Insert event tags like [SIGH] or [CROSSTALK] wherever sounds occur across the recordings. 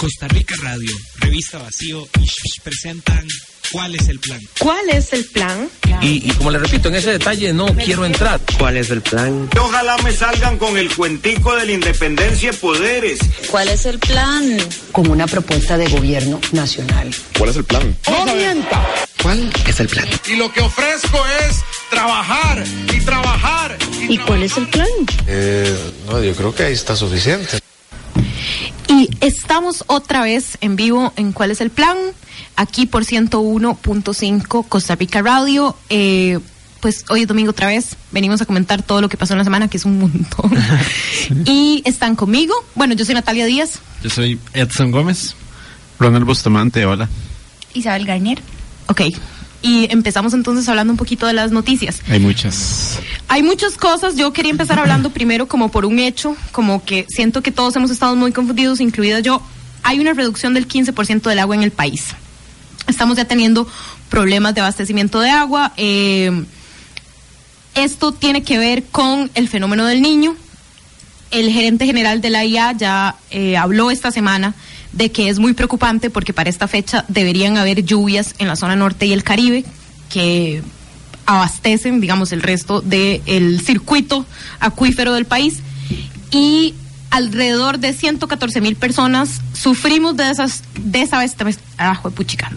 Costa Rica Radio, Revista Vacío y Shh presentan ¿Cuál es el plan? ¿Cuál es el plan? Y, y como le repito, en ese detalle no quiero entrar. ¿Cuál es el plan? Ojalá me salgan con el cuentico de la independencia y poderes. ¿Cuál es el plan? Como una propuesta de gobierno nacional. ¿Cuál es el plan? ¡No mienta! ¿Cuál es el plan? Y lo que ofrezco es trabajar y trabajar. ¿Y, cuál es el plan? Eh, no, yo creo que ahí está suficiente. Y estamos otra vez en vivo en ¿Cuál es el plan? Aquí por 101.5 Costa Rica Radio. Eh, pues hoy es domingo otra vez. Venimos a comentar todo lo que pasó en la semana, que es un montón. [LAUGHS] y están conmigo. Bueno, yo soy Natalia Díaz. Yo soy Edson Gómez. Ronald Bustamante, hola. Isabel Garnier. Ok. Y empezamos entonces hablando un poquito de las noticias. Hay muchas. Hay muchas cosas. Yo quería empezar hablando [LAUGHS] primero como por un hecho, como que siento que todos hemos estado muy confundidos, incluida yo. Hay una reducción del 15% del agua en el país. Estamos ya teniendo problemas de abastecimiento de agua. Eh, esto tiene que ver con el fenómeno del niño. El gerente general de la IA ya eh, habló esta semana de que es muy preocupante porque para esta fecha deberían haber lluvias en la zona norte y el Caribe que abastecen, digamos, el resto del circuito acuífero del país y alrededor de 114 mil personas sufrimos de esas desabastecimiento, ah,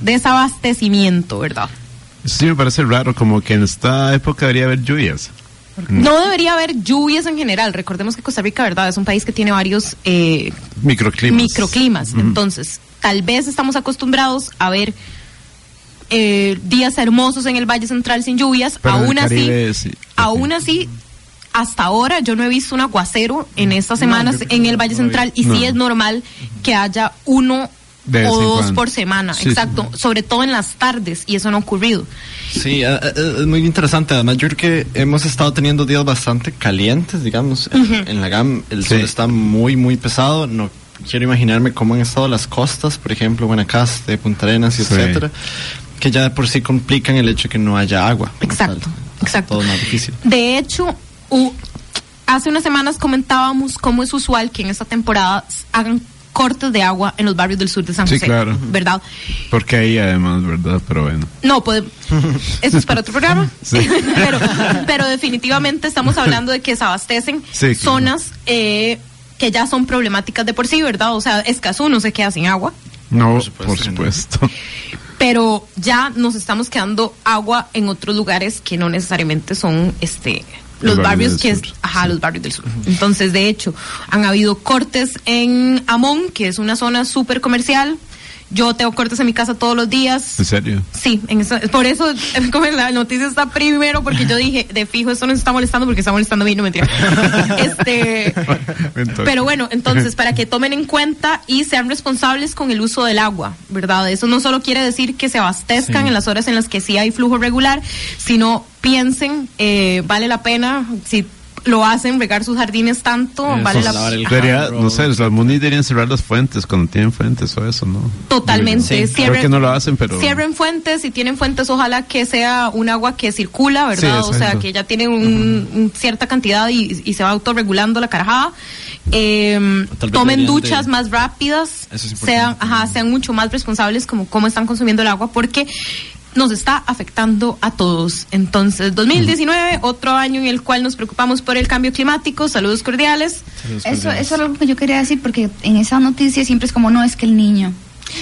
desabastecimiento, ¿verdad? Sí, me parece raro, como que en esta época debería haber lluvias. No debería haber lluvias en general. Recordemos que Costa Rica, ¿verdad? Es un país que tiene varios eh, microclimas. microclimas. Entonces, tal vez estamos acostumbrados a ver eh, días hermosos en el Valle Central sin lluvias. Pero aún así, sí. aún así, hasta ahora yo no he visto un aguacero en estas semanas en el Valle Central y no. sí es normal que haya uno De o dos cuando. por semana, Sí, sí. exacto, sobre todo en las tardes y eso no ha ocurrido. Sí, eh, eh, es muy interesante. Además, yo creo que hemos estado teniendo días bastante calientes, digamos. En- En la GAM el sol está muy, muy pesado. No quiero imaginarme cómo han estado las costas, por ejemplo, Guanacaste, Punta Arenas, Sí. etcétera, que ya de por sí complican el hecho de que no haya agua. Exacto, tal. exacto. Todo más difícil. De hecho, u- hace unas semanas comentábamos cómo es usual que en esta temporada hagan cortes de agua en los barrios del sur de San Sí, José, claro. ¿verdad? Porque ahí además, ¿verdad? Pero bueno. No, pues eso es para otro programa. [LAUGHS] Sí. [LAUGHS] pero, pero definitivamente estamos hablando de que se abastecen [LAUGHS] Sí, claro. zonas eh, que ya son problemáticas de por sí, ¿verdad? O sea, Escazú no se queda sin agua, No, Por por supuesto no. pero ya nos estamos quedando agua en otros lugares que no necesariamente son este los Los barrios que es, sur, ajá, los barrios del sur. Entonces, de hecho, han habido cortes en Amón, que es una zona súper comercial. Yo tengo cortes en mi casa todos los días. ¿En serio? Sí, en eso, por eso [LAUGHS] como la noticia está primero, porque yo dije, de fijo, esto nos está molestando porque está molestando a mí, no mentira. [LAUGHS] este, pero bueno, entonces, para que tomen en cuenta y sean responsables con el uso del agua, ¿verdad? Eso no solo quiere decir que se abastezcan Sí. en las horas en las que sí hay flujo regular, sino piensen, eh, vale la pena, si lo hacen, regar sus jardines tanto, Eso, vale la. Debería, no sé, los munis deberían cerrar las fuentes cuando tienen fuentes o eso, ¿no? Totalmente. Sí, creo que no lo hacen, pero... Cierren fuentes, si tienen fuentes, ojalá que sea un agua que circula, ¿verdad? Sí, o sea, que ya tiene un, un cierta cantidad y, y se va autorregulando la carajada. Eh, tomen duchas de- más rápidas, Eso es importante. sean, ajá, sean mucho más responsables como cómo están consumiendo el agua, porque nos está afectando a todos. Entonces, 2019, otro año en el cual nos preocupamos por el cambio climático. Saludos cordiales. Eso, eso es algo que yo quería decir porque en esa noticia siempre es como no es que el niño,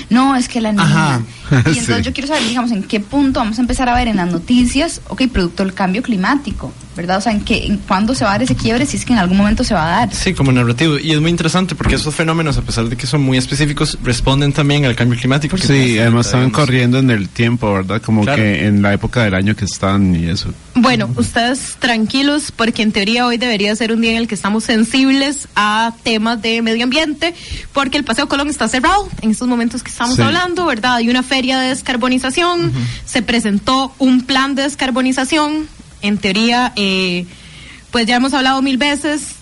no es que la niña. Ajá. Y [LAUGHS] entonces Sí. yo quiero saber, digamos, en qué punto vamos a empezar a ver en las noticias, ok, producto del cambio climático. ¿Verdad? O sea, ¿en, qué, en cuándo se va a dar ese quiebre si es que en algún momento se va a dar? Sí, como narrativo. Y es muy interesante porque esos fenómenos, a pesar de que son muy específicos, responden también al cambio climático. Sí, pasa, además están digamos. corriendo en el tiempo, ¿verdad? Como Claro. que en la época del año que están y eso. Bueno, ustedes tranquilos porque en teoría hoy debería ser un día en el que estamos sensibles a temas de medio ambiente porque el Paseo Colón está cerrado en estos momentos que estamos Sí. hablando, ¿verdad? Hay una feria de descarbonización, se presentó un plan de descarbonización, en teoría, eh, pues ya hemos hablado mil veces.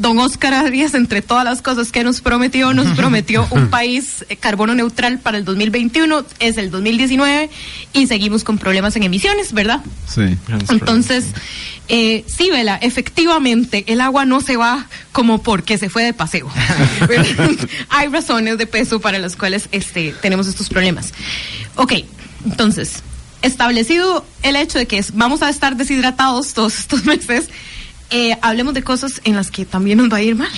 Don Oscar Arias, entre todas las cosas que nos prometió, nos [LAUGHS] prometió un país eh, carbono neutral para el 2021, es el 2019 y seguimos con problemas en emisiones, ¿verdad? Sí. Entonces, eh, sí, Vela, efectivamente, el agua no se va como porque se fue de paseo. [LAUGHS] Hay razones de peso para las cuales este, tenemos estos problemas. Ok, entonces, establecido el hecho de que vamos a estar deshidratados todos estos [LAUGHS] meses, eh, hablemos de cosas en las que también nos va a ir mal.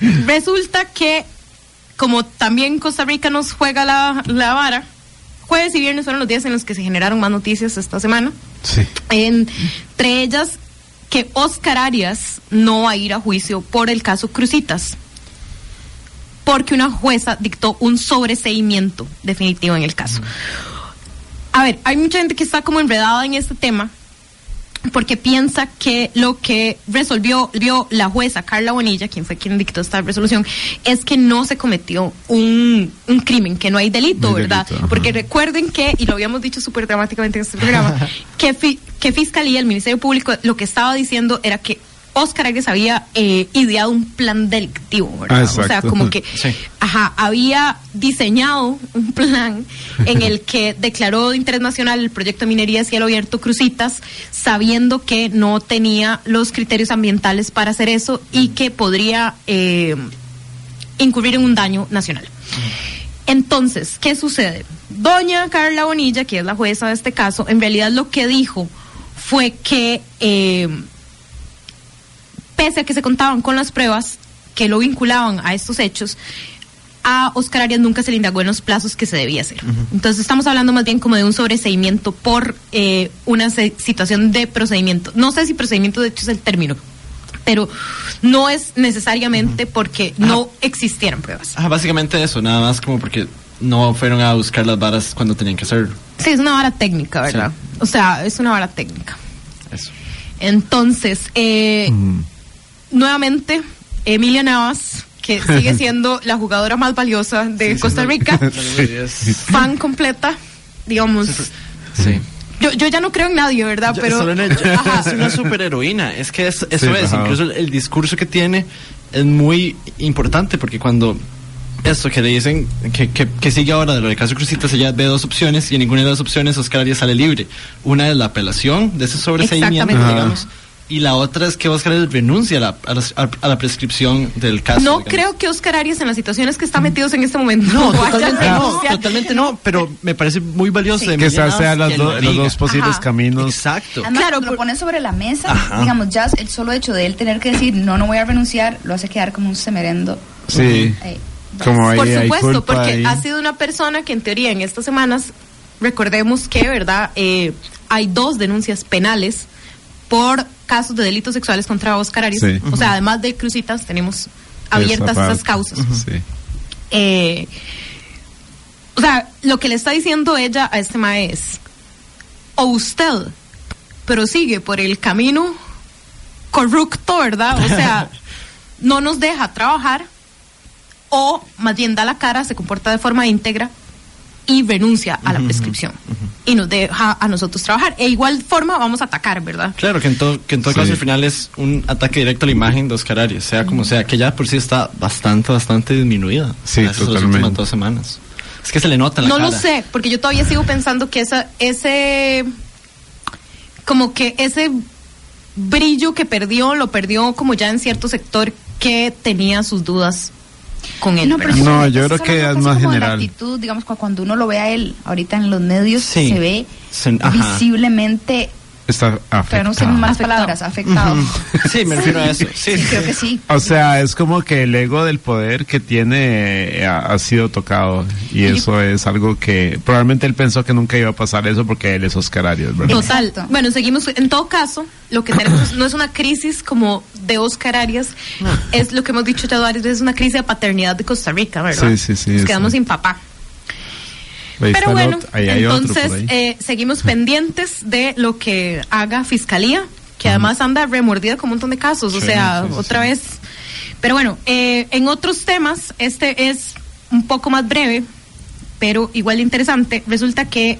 [LAUGHS] Resulta que, como también Costa Rica nos juega la, la vara, jueves y viernes fueron los días en los que se generaron más noticias esta semana. Sí. Entre ellas, que Oscar Arias no va a ir a juicio por el caso Crucitas. Porque una jueza dictó un sobreseimiento definitivo en el caso. A ver, hay mucha gente que está como enredada en este tema porque piensa que lo que resolvió vio la jueza Carla Bonilla, quien fue quien dictó esta resolución, es que no se cometió un, un crimen, que no hay delito, ¿verdad? delito. Porque recuerden que, y lo habíamos dicho súper dramáticamente en este programa, [LAUGHS] que, fi- que Fiscalía, el Ministerio Público, lo que estaba diciendo era que Oscar Arias había eh, ideado un plan delictivo, ¿verdad? O sea, como que Sí. Ajá, había diseñado un plan [LAUGHS] en el que declaró de interés nacional el proyecto de minería cielo abierto Crucitas, sabiendo que no tenía los criterios ambientales para hacer eso y que podría eh, incurrir en un daño nacional. Entonces, ¿qué sucede? Doña Carla Bonilla, que es la jueza de este caso, en realidad lo que dijo fue que eh, pese a que se contaban con las pruebas que lo vinculaban a estos hechos, a Oscar Arias nunca se le indagó en los plazos que se debía hacer. Entonces estamos hablando más bien como de un sobreseimiento por eh, una situación de procedimiento. No sé si procedimiento de hecho es el término, pero no es necesariamente porque no existieran pruebas. Básicamente eso, nada más como porque no fueron a buscar las varas cuando tenían que hacerlo. Sí, es una vara técnica, ¿verdad? O sea, es una vara técnica. Eso. Entonces, eh, nuevamente, Emilia Navas, que sigue [LAUGHS] siendo la jugadora más valiosa de Costa Rica, [LAUGHS] fan completa, digamos. Sí. Yo, yo ya no creo en nadie, ¿verdad? Pero solo en ella. [LAUGHS] Ajá. es una superheroína. Es que es- eso Sí, es. ajá. Incluso el, el discurso que tiene es muy importante porque cuando esto que le dicen que, que, que sigue ahora de lo de caso Crucitas, ella ve dos opciones y en ninguna de las opciones Oscar Arias sale libre. Una es la apelación de ese sobreseimiento, Exactamente. digamos. Y la otra es que Oscar Arias renuncia a la, a las- a- la prescripción del caso. no digamos. creo que Oscar Arias, en las situaciones que está metidos en este momento, No, [LAUGHS] totalmente no, renunciar. totalmente no, pero me parece muy valioso. de Que Emilia esa sea Navas las que do- lo los dos posibles Ajá. caminos. Exacto. Además, Claro, lo pone sobre la mesa, Ajá. digamos, ya el solo hecho de él tener que decir, no, no voy a renunciar, lo hace quedar como un semerendo. Sí. Eh, Como ahí Por hay supuesto, culpa porque ahí. ha sido una persona que en teoría en estas semanas, recordemos que, ¿verdad? Eh, hay dos denuncias penales por casos de delitos sexuales contra Oscar Arias. Sí. O sea, además de Crucitas, tenemos abiertas Esa esas causas. Sí. Eh, o sea, lo que le está diciendo ella a este mae es, o usted prosigue por el camino corrupto, ¿verdad? O sea, [LAUGHS] no nos deja trabajar, o más bien da la cara, se comporta de forma íntegra y renuncia a la prescripción y nos deja a nosotros trabajar. E igual forma vamos a atacar, ¿verdad? Claro, que en todo, que en todo Sí. caso al final es un ataque directo a la imagen de Oscar Arias, sea como sea, que ya por sí está bastante, bastante disminuida. Sí, a las totalmente. últimas dos semanas. Es que se le nota en la No lo sé, porque yo todavía sigo pensando que esa, ese, como que ese brillo que perdió, lo perdió como ya en cierto sector que tenía sus dudas con él. No, pero. No, yo creo que es más como general. La actitud, digamos, cu- cuando uno lo ve a él ahorita en los medios, Sí. se ve Se- visiblemente Está Pero no afectado. más palabras, afectado. [LAUGHS] Sí, me refiero a eso. Sí, [LAUGHS] Sí, creo que sí. O sea, es como que el ego del poder que tiene eh, ha, ha sido tocado y eso es algo que probablemente él pensó que nunca iba a pasar eso porque él es Oscar Arias, ¿verdad? Total. Exacto. Bueno, seguimos. En todo caso, lo que tenemos no es una crisis como de Oscar Arias, es lo que hemos dicho ya varias veces, una crisis de paternidad de Costa Rica, ¿verdad? Sí, sí, sí, Nos quedamos sin papá. Pero bueno, otro- ahí hay otro entonces eh, seguimos pendientes de lo que haga Fiscalía, que además anda remordida con un montón de casos, o sea, sí, sí, otra sí. vez. Pero bueno, eh, en otros temas, este es un poco más breve, pero igual de interesante. Resulta que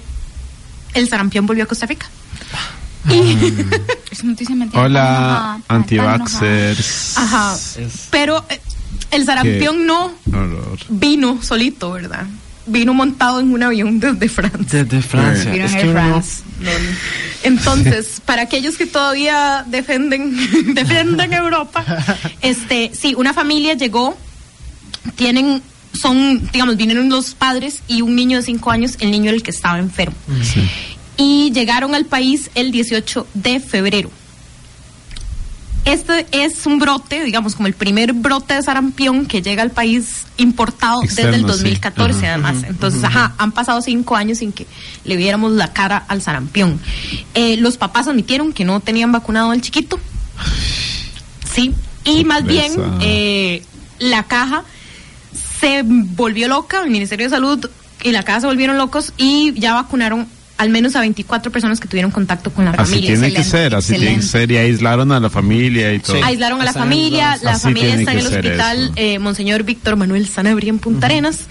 el sarampión volvió a Costa Rica. [LAUGHS] [LAUGHS] Esa noticia me tiene tan Hola, antivaxers. Ajá. Pero eh, el sarampión no vino solito, ¿verdad? Vino montado en un avión desde Francia. Desde Francia. Vino en. Entonces, [LAUGHS] para aquellos que todavía defienden, [LAUGHS] defienden Europa, este, sí, una familia llegó, tienen, son, digamos, vinieron los padres y un niño de cinco años, el niño el que estaba enfermo. Y llegaron al país el 18 de febrero. Este es un brote, digamos, como el primer brote de sarampión que llega al país importado desde el Externo, sí. 2014, Ajá. además. Entonces, ajá, han pasado cinco años sin que le viéramos la cara al sarampión. Eh, los papás admitieron que no tenían vacunado al chiquito. Sí, y más bien eh, la caja se volvió loca, el Ministerio de Salud y la caja se volvieron locos y ya vacunaron al menos a 24 personas que tuvieron contacto con la Así familia. tiene que excelente, ser, así tiene que ser y aislaron a la familia y todo. Aislaron a la familia, la Así familia está en el hospital eh, Monseñor Víctor Manuel Sanabria en Punta Arenas.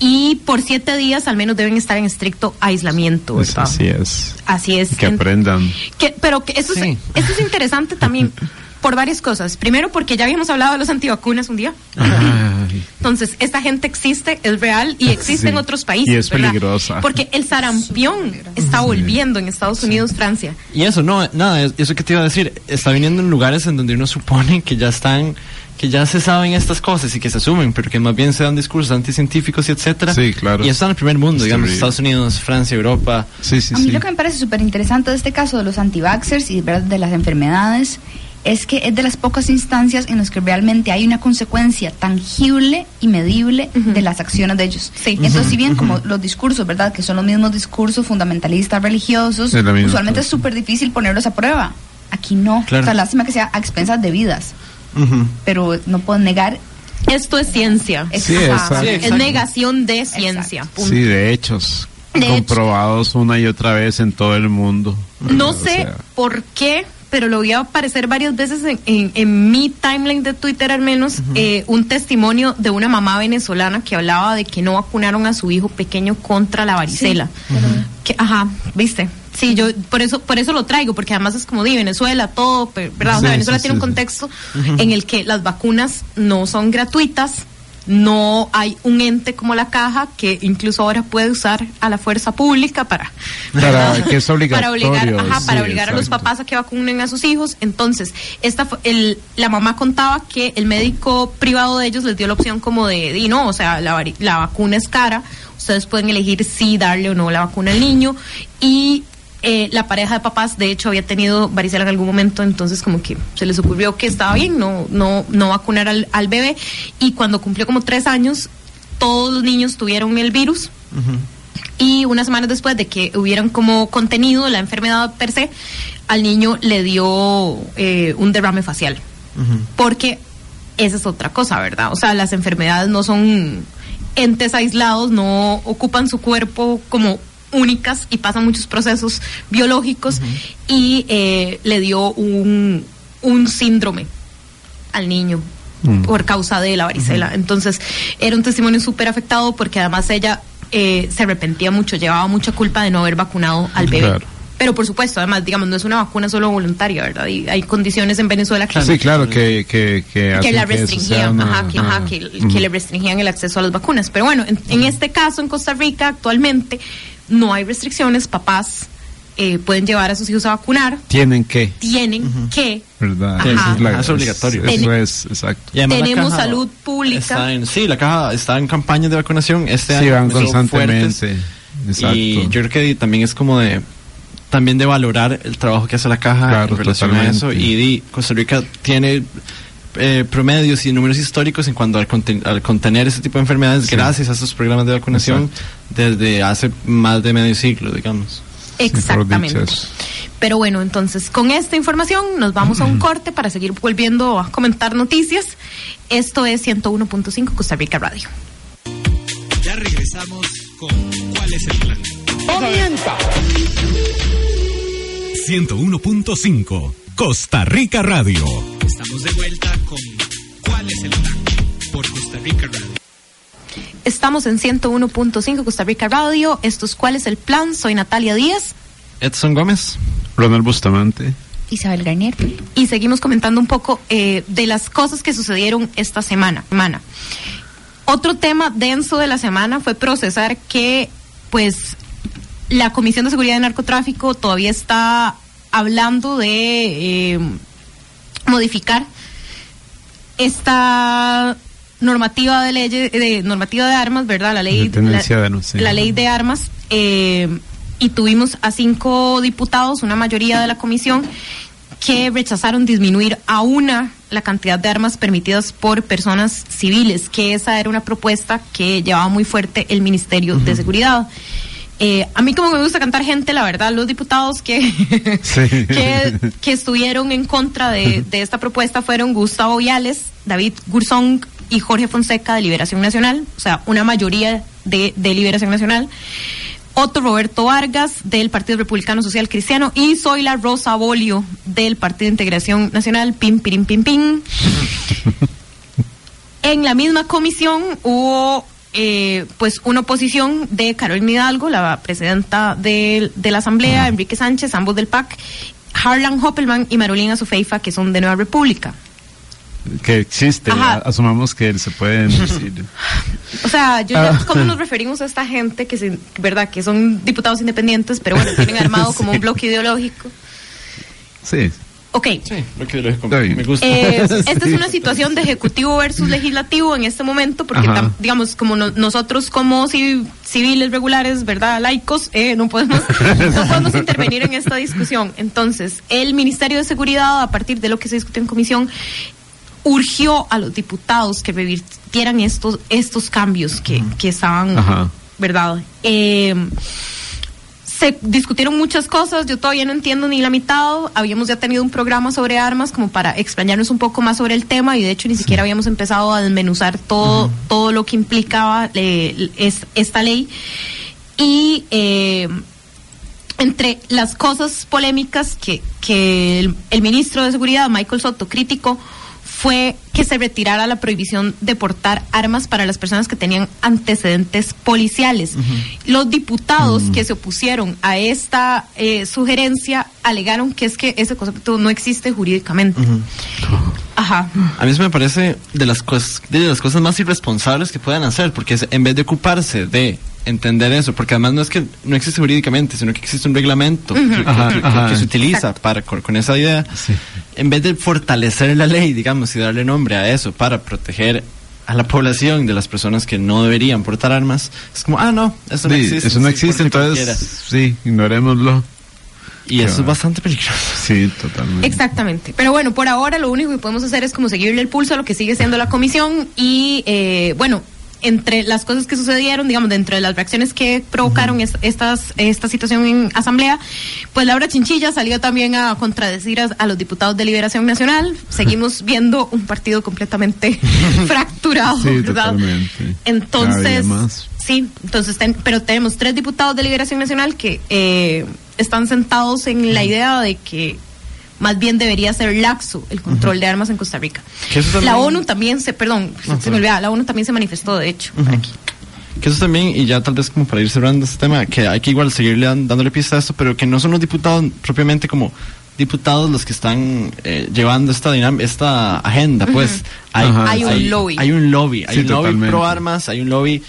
Y por siete días al menos deben estar en estricto aislamiento. Pues así es. Así es. Que En- aprendan. que- pero que eso, Sí. es, eso es interesante también [LAUGHS] por varias cosas. Primero, porque ya habíamos hablado de los antivacunas un día. Ay. Entonces, esta gente existe, es real y existe Sí. en otros países. Y es ¿verdad? peligrosa. Porque el sarampión está volviendo en Estados Unidos, Francia. Y eso, no, nada, es- eso que te iba a decir, está viniendo en lugares en donde uno supone que ya están, que ya se saben estas cosas y que se asumen, pero que más bien se dan discursos anticientíficos y etcétera. Sí, claro. Y está en el primer mundo, digamos. Estados Unidos, Francia, Europa. Sí, sí, A mí sí. lo que me parece súper interesante de este caso de los antivaxxers y ¿verdad? de las enfermedades es que es de las pocas instancias en las que realmente hay una consecuencia tangible y medible de las acciones de ellos. Sí. Entonces, si bien como los discursos, ¿verdad? Que son los mismos discursos fundamentalistas religiosos, Es la misma usualmente es súper difícil ponerlos a prueba. Aquí no. Claro. O sea, lástima que sea a expensas de vidas, Ujú. pero no puedo negar. Esto es ciencia. Es- Sí, exacto. Sí, es negación de ciencia. punto. Sí, de hechos. De hecho. comprobados una y otra vez en todo el mundo. No O sé sea, por qué, pero lo vi aparecer varias veces en, en- en mi timeline de Twitter al menos, eh, un testimonio de una mamá venezolana que hablaba de que no vacunaron a su hijo pequeño contra la varicela. Que, ajá, viste. Sí, yo por eso por eso lo traigo, porque además es como de Venezuela, todo, ¿verdad? O sea, Venezuela sí, tiene un contexto en el que las vacunas no son gratuitas, no hay un ente como la caja que incluso ahora puede usar a la fuerza pública para Para [LAUGHS] que es para obligar, ajá, para obligar a los papás a que vacunen a sus hijos. Entonces, esta el, la mamá contaba que el médico privado de ellos les dio la opción como de, di no, o sea, la, la vacuna es cara, ustedes pueden elegir si darle o no la vacuna al niño y eh, la pareja de papás, de hecho, había tenido varicela en algún momento, entonces como que se les ocurrió que estaba bien no, no, no vacunar al, al bebé y cuando cumplió como tres años, todos los niños tuvieron el virus y unas semanas después de que hubieran como contenido la enfermedad per se, al niño le dio eh, un derrame facial. Porque esa es otra cosa, ¿verdad? O sea, las enfermedades no son entes aislados, no ocupan su cuerpo como únicas y pasan muchos procesos biológicos y eh, le dio un, un síndrome al niño Mm. por causa de la varicela. Entonces, era un testimonio súper afectado porque además ella eh, se arrepentía mucho, llevaba mucha culpa de no haber vacunado al bebé. Claro. Pero por supuesto, además, digamos, no es una vacuna solo voluntaria, ¿verdad? Y hay condiciones en Venezuela que, Sí, claro, que, que, que, que la que restringían, una- ajá, que, ajá, ajá. que- que le restringían el acceso a las vacunas. Pero bueno, en, en este caso, en Costa Rica, actualmente no hay restricciones, papás eh, pueden llevar a sus hijos a vacunar, Tienen que, tienen que ¿verdad? Ajá. Esa es la- Es obligatorio. Eso es, exacto. Tenemos salud pública. está en- sí, la caja está en campañas de vacunación. Este Sí, año van constantemente. fuertes. Exacto. Y yo creo que también es como de también de valorar el trabajo que hace la caja Claro, en relación a eso. Y di, Costa Rica tiene eh, promedios y números históricos en cuanto al, conten- al contener ese tipo de enfermedades Sí. gracias a estos programas de vacunación desde hace más de medio siglo, digamos. Exactamente. Pero bueno, entonces con esta información nos vamos a un [CLEARS THROAT] corte para seguir volviendo a comentar noticias. Esto es 101.5 Costa Rica Radio. Ya regresamos con ¿Cuál es el plan? 101.5 Costa Rica Radio. Estamos de vuelta con ¿Cuál es el plan? Por Costa Rica Radio. Estamos en 101.5 Costa Rica Radio. Esto es ¿Cuál es el plan? Soy Natalia Díaz. Edson Gómez. Ronald Bustamante. Isabel Garnier. y seguimos comentando un poco eh, de las cosas que sucedieron esta semana. semana. Otro tema denso de la semana fue procesar que, pues, la Comisión de Seguridad de Narcotráfico todavía está hablando de eh, modificar esta normativa de ley de normativa de armas, ¿verdad? La ley De la, de armas, sí. la ley de armas eh, y tuvimos a cinco diputados, una mayoría de la comisión que rechazaron disminuir a una la cantidad de armas permitidas por personas civiles, que esa era una propuesta que llevaba muy fuerte el Ministerio de Seguridad. Eh, a mí como me gusta cantar gente, la verdad, los diputados que, [LAUGHS] que, que estuvieron en contra de, de esta propuesta fueron Gustavo Viales, David Gurzón y Jorge Fonseca de Liberación Nacional, o sea, una mayoría de, de Liberación Nacional. Otto Roberto Vargas del Partido Republicano Social Cristiano y Zoila Rosa Bolio del Partido de Integración Nacional, pim, pirim, pim, pim. [LAUGHS] En la misma comisión hubo eh, pues una oposición de Carolina Hidalgo, la presidenta de, de la Asamblea, Enrique Sánchez, ambos del PAC, Harlan Hoppelman y Marolina Sofeifa, que son de Nueva República. Que existe, Ajá. asumamos que se pueden [LAUGHS] decir. O sea, yo ya- Ah. ¿cómo nos referimos a esta gente que, se, verdad, que son diputados independientes, pero bueno, tienen armado como un bloque [LAUGHS] ideológico? Sí. Ok. bloque ideológico. Está bien. Me gusta. Eh, [LAUGHS] esta es una situación de ejecutivo versus legislativo en este momento, porque tam- digamos, como no- nosotros como civi- civiles regulares, ¿verdad? Laicos, eh, no podemos, [LAUGHS] no podemos intervenir en esta discusión. Entonces, el Ministerio de Seguridad, a partir de lo que se discutió en comisión, urgió a los diputados que revirtieran estos, estos cambios que, que estaban, Ajá. ¿verdad? Eh, se discutieron muchas cosas, yo todavía no entiendo ni la mitad, habíamos ya tenido un programa sobre armas como para explañarnos un poco más sobre el tema y de hecho ni siquiera habíamos empezado a desmenuzar todo, todo lo que implicaba eh, es- esta ley. Y eh, entre las cosas polémicas que, que el, el ministro de Seguridad, Michael Soto, criticó, fue que se retirara la prohibición de portar armas para las personas que tenían antecedentes policiales. Los diputados que se opusieron a esta eh, sugerencia alegaron que es que ese concepto no existe jurídicamente. Ajá. A mí eso me parece de las, cosas, de las cosas más irresponsables que puedan hacer, porque en vez de ocuparse de entender eso, porque además no es que no existe jurídicamente, sino que existe un reglamento que, que- Ajá, que- que ajá. se utiliza para con, con esa idea, en vez de fortalecer la ley, digamos, y darle nombre a eso para proteger a la población de las personas que no deberían portar armas, es como, ah, no, eso no Sí, existe. eso no sí, existe, porte entonces, sí, ignorémoslo. Y eso es bastante peligroso. Sí, totalmente. Exactamente. Pero bueno, por ahora lo único que podemos hacer es como seguirle el pulso a lo que sigue siendo la comisión y eh, bueno, entre las cosas que sucedieron, digamos, dentro de las reacciones que provocaron es- estas, esta situación en asamblea, pues Laura Chinchilla salió también a contradecir a, a los diputados de Liberación Nacional. [LAUGHS] Seguimos viendo un partido completamente [LAUGHS] fracturado, Sí, ¿verdad? totalmente. Entonces, sí, entonces, ten- pero tenemos tres diputados de Liberación Nacional que eh, están sentados en la idea de que más bien debería ser laxo el control de armas en Costa Rica. Que eso también- La ONU también se, perdón, se- se me olvidaba, la ONU también se manifestó, de hecho, Ujú. por aquí. Que eso también, y ya tal vez como para ir cerrando este tema, que hay que igual seguirle dándole pista a esto, pero que no son los diputados propiamente como diputados los que están eh, llevando esta dinam- esta agenda, pues hay, Ajá. Hay un lobby. Hay un lobby, hay Sí, un lobby totalmente. pro armas, hay un lobby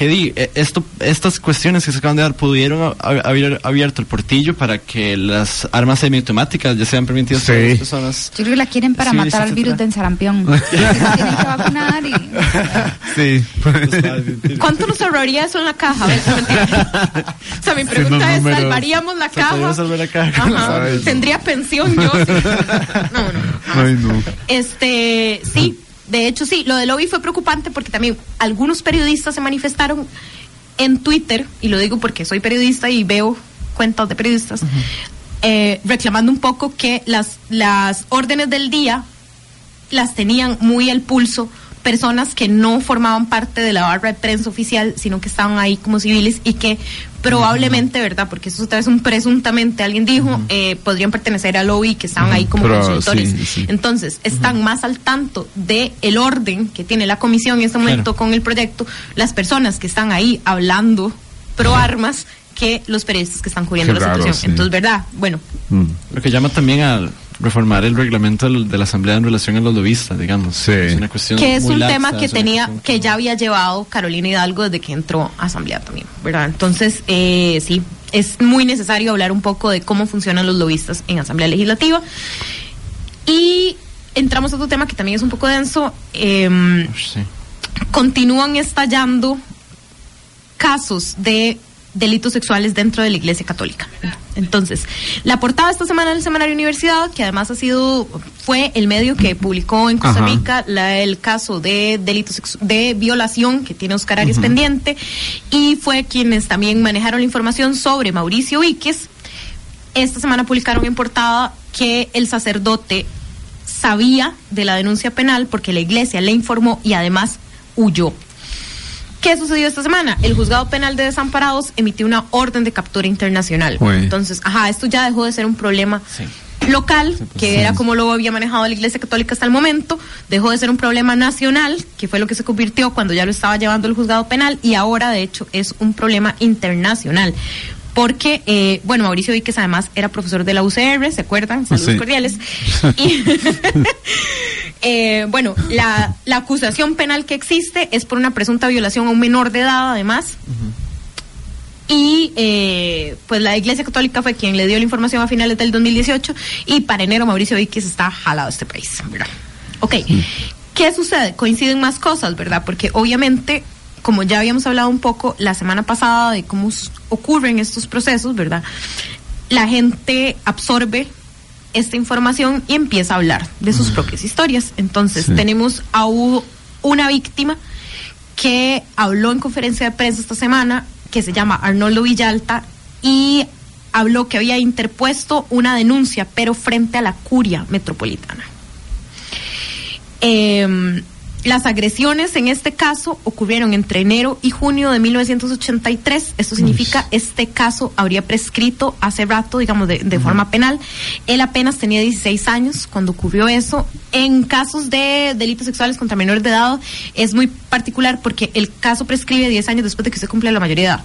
que di, eh, esto, estas cuestiones que se acaban de dar pudieron ha- haber abierto el portillo para que las armas semiautomáticas ya sean permitidas Sí. las personas. Yo creo que la quieren para Civiles, matar al virus del sarampión. [LAUGHS] Tienen que vacunar y... [LAUGHS] Sí. ¿Cuánto nos ahorraría eso en la caja? A ver, mentira. o sea, mi pregunta es, números. ¿salvaríamos la caja? salvar la caja. Ajá. ¿Tendría pensión yo? [LAUGHS] Sí. No, no, no. Ay, no. Este, sí, de hecho sí, lo del lobby fue preocupante porque también algunos periodistas se manifestaron en Twitter, y lo digo porque soy periodista y veo cuentas de periodistas, eh, reclamando un poco que las, las órdenes del día las tenían muy al pulso personas que no formaban parte de la barra de prensa oficial, sino que estaban ahí como civiles y que probablemente, ¿verdad? Porque eso otra vez un presuntamente, alguien dijo, eh, podrían pertenecer al lobby que estaban ahí como Pero, consultores. sí, sí. Entonces, están más al tanto de el orden que tiene la comisión en este momento con el proyecto, las personas que están ahí hablando pro armas que los periodistas que están cubriendo Qué la raro, situación. sí. Entonces, ¿verdad? Bueno, Mm. Lo que llama también a reformar el reglamento de la Asamblea en relación a los lobistas, digamos. Sí. Es una cuestión que es muy un laxa, tema que tenía cuestión que ya había llevado Carolina Hidalgo desde que entró a asamblea también verdad entonces eh, sí es muy necesario hablar un poco de cómo funcionan los lobistas en asamblea legislativa y entramos a otro tema que también es un poco denso em, Sí. continúan estallando casos de delitos sexuales dentro de la Iglesia Católica. Entonces, la portada esta semana del Semanario Universidad, que además ha sido fue el medio que publicó en Costa. Rica la- el caso de delitos de violación que tiene Oscar Arias pendiente y fue quienes también manejaron la información sobre Mauricio Víquez. Esta semana publicaron en portada que el sacerdote sabía de la denuncia penal porque la iglesia le informó y además huyó. ¿Qué sucedió esta semana? El juzgado penal de desamparados emitió una orden de captura internacional. Uy. Entonces, ajá, esto ya dejó de ser un problema local, que era como lo había manejado la Iglesia Católica hasta el momento, dejó de ser un problema nacional, que fue lo que se convirtió cuando ya lo estaba llevando el juzgado penal, y ahora, de hecho, es un problema internacional. Porque, eh, bueno, Mauricio Víquez además era profesor de la UCR, ¿se acuerdan? Saludos Sí. cordiales. [LAUGHS] Y, [LAUGHS] eh, bueno, la, la acusación penal que existe es por una presunta violación a un menor de edad, además. Y eh, pues la Iglesia Católica fue quien le dio la información a finales del 2018 y para enero Mauricio Víquez está jalado a este país. ¿verdad? Ok, ¿qué sucede? Coinciden más cosas, ¿verdad? Porque obviamente, como ya habíamos hablado un poco la semana pasada de cómo ocurren estos procesos, ¿verdad? La gente absorbe esta información y empieza a hablar de sus propias historias. Entonces, Sí. tenemos a una víctima que habló en conferencia de prensa esta semana, que se llama Arnoldo Villalta, y habló que había interpuesto una denuncia, pero frente a la curia metropolitana. Em, las agresiones en este caso ocurrieron entre enero y junio de 1983. Esto significa este caso habría prescrito hace rato, digamos, de, de forma penal. Él apenas tenía 16 años cuando ocurrió eso. En casos de delitos sexuales contra menores de edad es muy particular porque el caso prescribe 10 años después de que se cumple la mayoría de edad.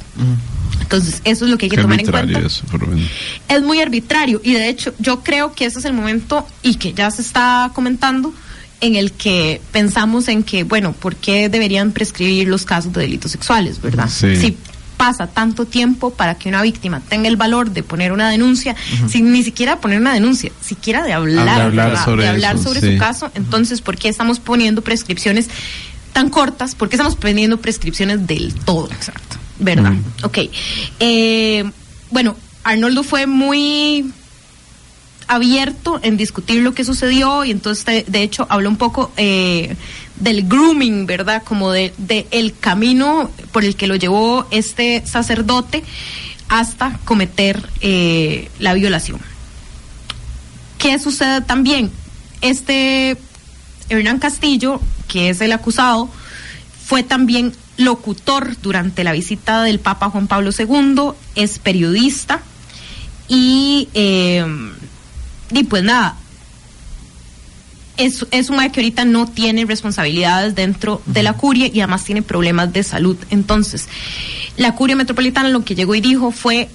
Entonces, eso es lo que hay que Qué tomar en cuenta eso, por lo menos. es muy arbitrario y de hecho yo creo que ese es el momento y que ya se está comentando en el que pensamos en que, bueno, ¿por qué deberían prescribir los casos de delitos sexuales, verdad? Sí. Si pasa tanto tiempo para que una víctima tenga el valor de poner una denuncia, sin ni siquiera poner una denuncia, siquiera de hablar, De hablar ¿verdad? sobre de hablar eso, sobre sí. su caso, entonces, ¿por qué estamos poniendo prescripciones tan cortas? ¿Por qué estamos poniendo prescripciones del todo? Exacto. ¿Verdad? Mm. Ok. Eh, bueno, Arnoldo fue muy abierto en discutir lo que sucedió y entonces de, hecho habló un poco eh, del grooming, ¿verdad? Como de, de el camino por el que lo llevó este sacerdote hasta cometer eh, la violación. ¿Qué sucede también? Este Hernán Castillo, que es el acusado, fue también locutor durante la visita del Papa Juan Pablo II, es periodista y, eh, y pues nada, es, es un mae que ahorita no tiene responsabilidades dentro de la curia y además tiene problemas de salud. Entonces, la curia metropolitana lo que llegó y dijo fue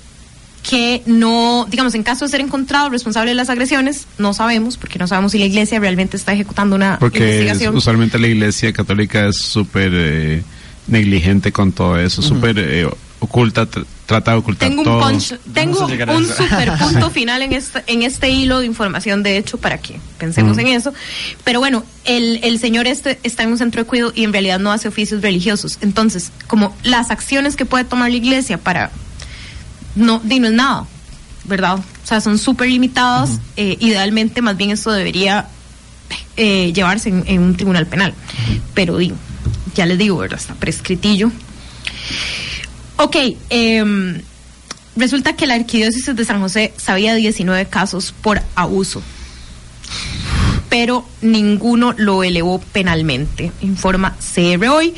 que no, digamos, en caso de ser encontrado responsable de las agresiones, no sabemos, porque no sabemos si la iglesia realmente está ejecutando una Porque es- investigación. usualmente la iglesia católica es súper eh, negligente con todo eso, súper eh, oculta, trata de ocultar Tengo un todo. punch, tengo un super [LAUGHS] punto final en este, en este hilo de información, de hecho, para que pensemos Mm. en eso. Pero bueno, el, el señor este está en un centro de cuidado y en realidad no hace oficios religiosos. Entonces, como las acciones que puede tomar la iglesia para no, no es nada, ¿verdad? O sea, son súper limitadas. eh, idealmente, más bien esto debería eh, llevarse en, en un tribunal penal. Pero di, ya les digo, ¿verdad? Está prescritillo. Ok, em, resulta que la arquidiócesis de San José sabía de 19 casos por abuso, pero ninguno lo elevó penalmente, informa CR hoy.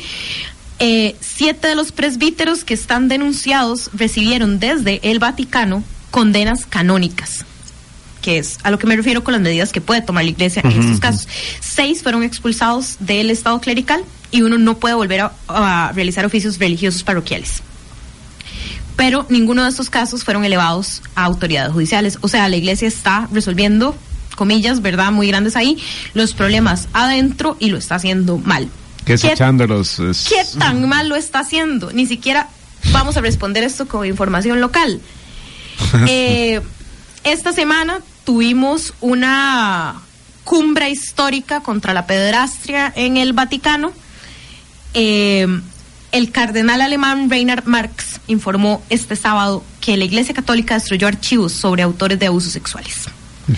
Eh, siete de los presbíteros que están denunciados recibieron desde el Vaticano condenas canónicas, que es a lo que me refiero con las medidas que puede tomar la iglesia en estos casos. Seis fueron expulsados del estado clerical y uno no puede volver a, a realizar oficios religiosos parroquiales. Pero ninguno de estos casos fueron elevados a autoridades judiciales. O sea, la iglesia está resolviendo, comillas, ¿verdad? Muy grandes ahí, los problemas adentro y lo está haciendo mal. Es ¿Qué- echándolos. es- ¿Qué tan mal lo está haciendo? Ni siquiera vamos a responder esto con información local. [LAUGHS] Eh, esta semana tuvimos una cumbre histórica contra la pederastria en el Vaticano. Eh, el cardenal alemán Reinhard Marx informó este sábado que la Iglesia Católica destruyó archivos sobre autores de abusos sexuales.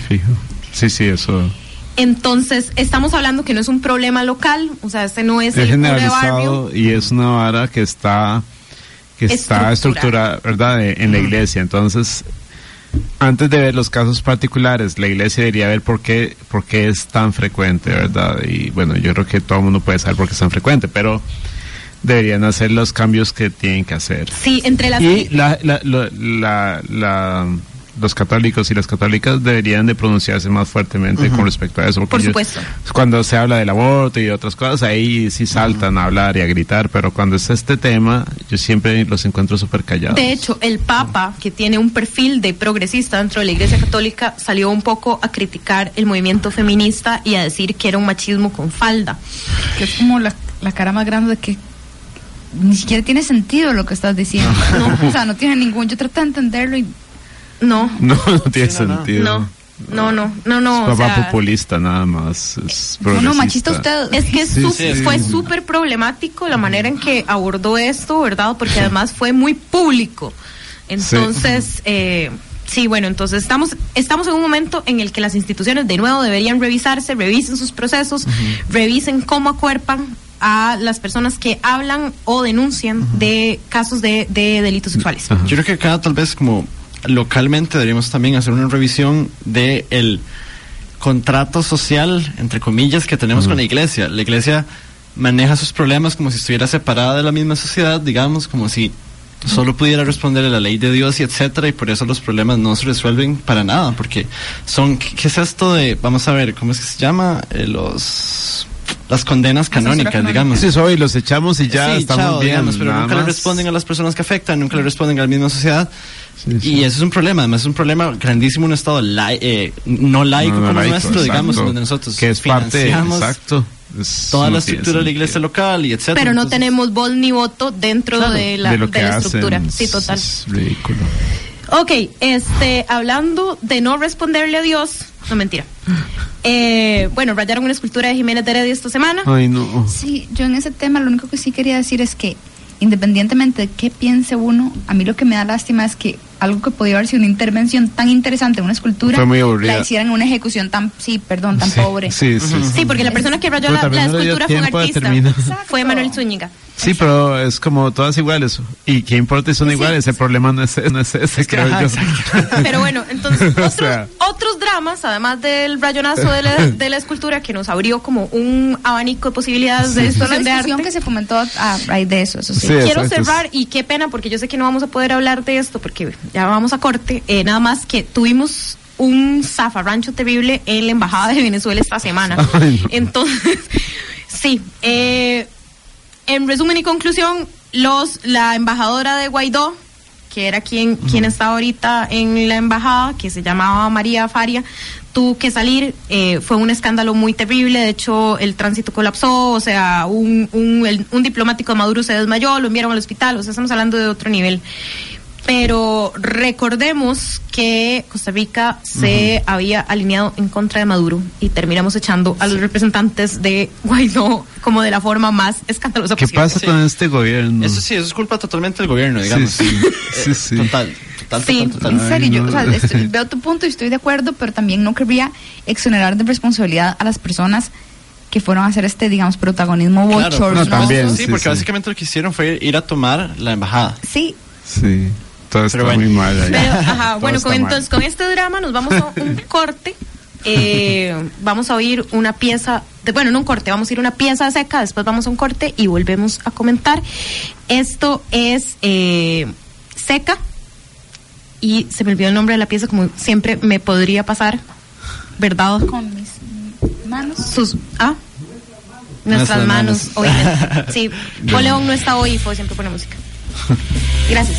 Fijo. Sí, sí, eso. Entonces, estamos hablando que no es un problema local, o sea, este no es, Es el barrio. generalizado y es una vara que está que está Estructurada. ¿verdad? en la iglesia. Entonces, antes de ver los casos particulares, la iglesia debería ver por qué, por qué es tan frecuente, ¿verdad? Y bueno, yo creo que todo el mundo puede saber por qué es tan frecuente, pero deberían hacer los cambios que tienen que hacer. Sí, entre las Y la, la- la- la- los católicos y las católicas deberían de pronunciarse más fuertemente con respecto a eso. porque Por supuesto. cuando se habla del aborto y de otras cosas, ahí sí saltan a hablar y a gritar, pero cuando es este tema, yo siempre los encuentro súper callados. De hecho, el Papa, que tiene un perfil de progresista dentro de la Iglesia Católica, salió un poco a criticar el movimiento feminista y a decir que era un machismo con falda. Que es como la, la cara más grande de que ni siquiera tiene sentido lo que estás diciendo. [LAUGHS] No, o sea, no tiene ningún. Yo trato de entenderlo y. No. No, no tiene sentido. No, no, no, no, no. Es o papá sea, populista nada más. Es No, no, machista usted. Es que es Sí, su- sí. fue súper problemático la manera en que abordó esto, ¿verdad? Porque además fue muy público. Entonces, eh, sí, bueno, entonces estamos, estamos en un momento en el que las instituciones de nuevo deberían revisarse, revisen sus procesos, revisen cómo acuerpan a las personas que hablan o denuncian de casos de, de delitos sexuales. Yo creo que acá tal vez como localmente deberíamos también hacer una revisión de el contrato social, entre comillas, que tenemos con la iglesia. La iglesia maneja sus problemas como si estuviera separada de la misma sociedad, digamos, como si solo pudiera responder a la ley de Dios y etcétera, y por eso los problemas no se resuelven para nada, porque son, ¿qué, qué es esto de, vamos a ver, ¿cómo es que se llama? Eh, los las condenas canónicas, digamos. Sí, eso, y los echamos y ya Sí, estamos chao, bien. digamos, pero nunca le más. responden a las personas que afectan, nunca le responden a la misma sociedad. Y eso es un problema, además es un problema grandísimo en un estado lai- eh, no laico No, no como laico, nuestro, digamos, exacto. donde nosotros Que es parte, financiamos exacto. Es- toda la estructura de la iglesia local y etcétera. Pero no Entonces, tenemos voz ni voto dentro Claro, de la, de lo de que la hacen, estructura. es- Sí, total. Es ridículo. Ok, este, hablando de no responderle a Dios, no mentira. Eh, bueno, rayaron una escultura de Jiménez de Heredia esta semana. Ay, no. Sí, yo en ese tema lo único que sí quería decir es que independientemente de qué piense uno, a mí lo que me da lástima es que algo que podía haber sido una intervención tan interesante en una escultura, Fue muy aburrida. la hicieran en una ejecución tan, sí, perdón, tan Sí, pobre. sí, sí, sí. Sí, porque la persona que rayó la, la escultura fue un artista. Fue Manuel Zúñiga. Sí, pero es como todas iguales. ¿Y qué importa si son iguales? El problema no es, no es ese, creo ajá, yo. Pero bueno, entonces [LAUGHS] O otros, sea. otros dramas, además del rayonazo de la, de la escultura que nos abrió como un abanico de posibilidades de discusión de arte. que se fomentó a raíz de eso, eso sí. Sí, Quiero exacto. cerrar y qué pena porque yo sé que no vamos a poder hablar de esto porque ya vamos a corte. Eh, nada más que tuvimos un zafarrancho terrible en la embajada de Venezuela esta semana. [LAUGHS] Ay, no. Entonces, [LAUGHS] sí. eh, en resumen y conclusión, los la embajadora de Guaidó, que era quien quien estaba ahorita en la embajada, que se llamaba María Faria, tuvo que salir. eh, fue un escándalo muy terrible. De hecho, el tránsito colapsó. O sea, un, un, el- un diplomático de Maduro se desmayó, lo enviaron al hospital. O sea, estamos hablando de otro nivel. Pero recordemos que Costa Rica se había alineado en contra de Maduro y terminamos echando a los representantes de Guaidó como de la forma más escandalosa ¿Qué posible. pasa con este gobierno? Eso sí, eso es culpa totalmente del gobierno, digamos. Sí, sí, sí, Eh, sí. Total, total, Sí, total, total. en serio, yo no. o sea, [LAUGHS] estoy- veo tu punto y estoy de acuerdo, pero también no querría exonerar de responsabilidad a las personas que fueron a hacer este, digamos, protagonismo Claro. bochornoso. No, también. Sí, sí, porque sí. básicamente lo que hicieron fue ir a tomar la embajada. Sí, Sí, está Pero bueno. muy mal ahí. Pero, ajá, bueno, está con, mal. entonces con este drama nos vamos a un [LAUGHS] corte. Eh, vamos a oír una pieza, de, bueno, no un corte, vamos a ir una pieza seca, después vamos a un corte y volvemos a comentar. Esto es eh, seca y se me olvidó el nombre de la pieza, como siempre me podría pasar, ¿verdad? con mis manos. Sus, ah, nuestras Nuestras manos, manos. [LAUGHS] Sí, Paul León no está hoy y fue siempre pone música. [LAUGHS] Gracias.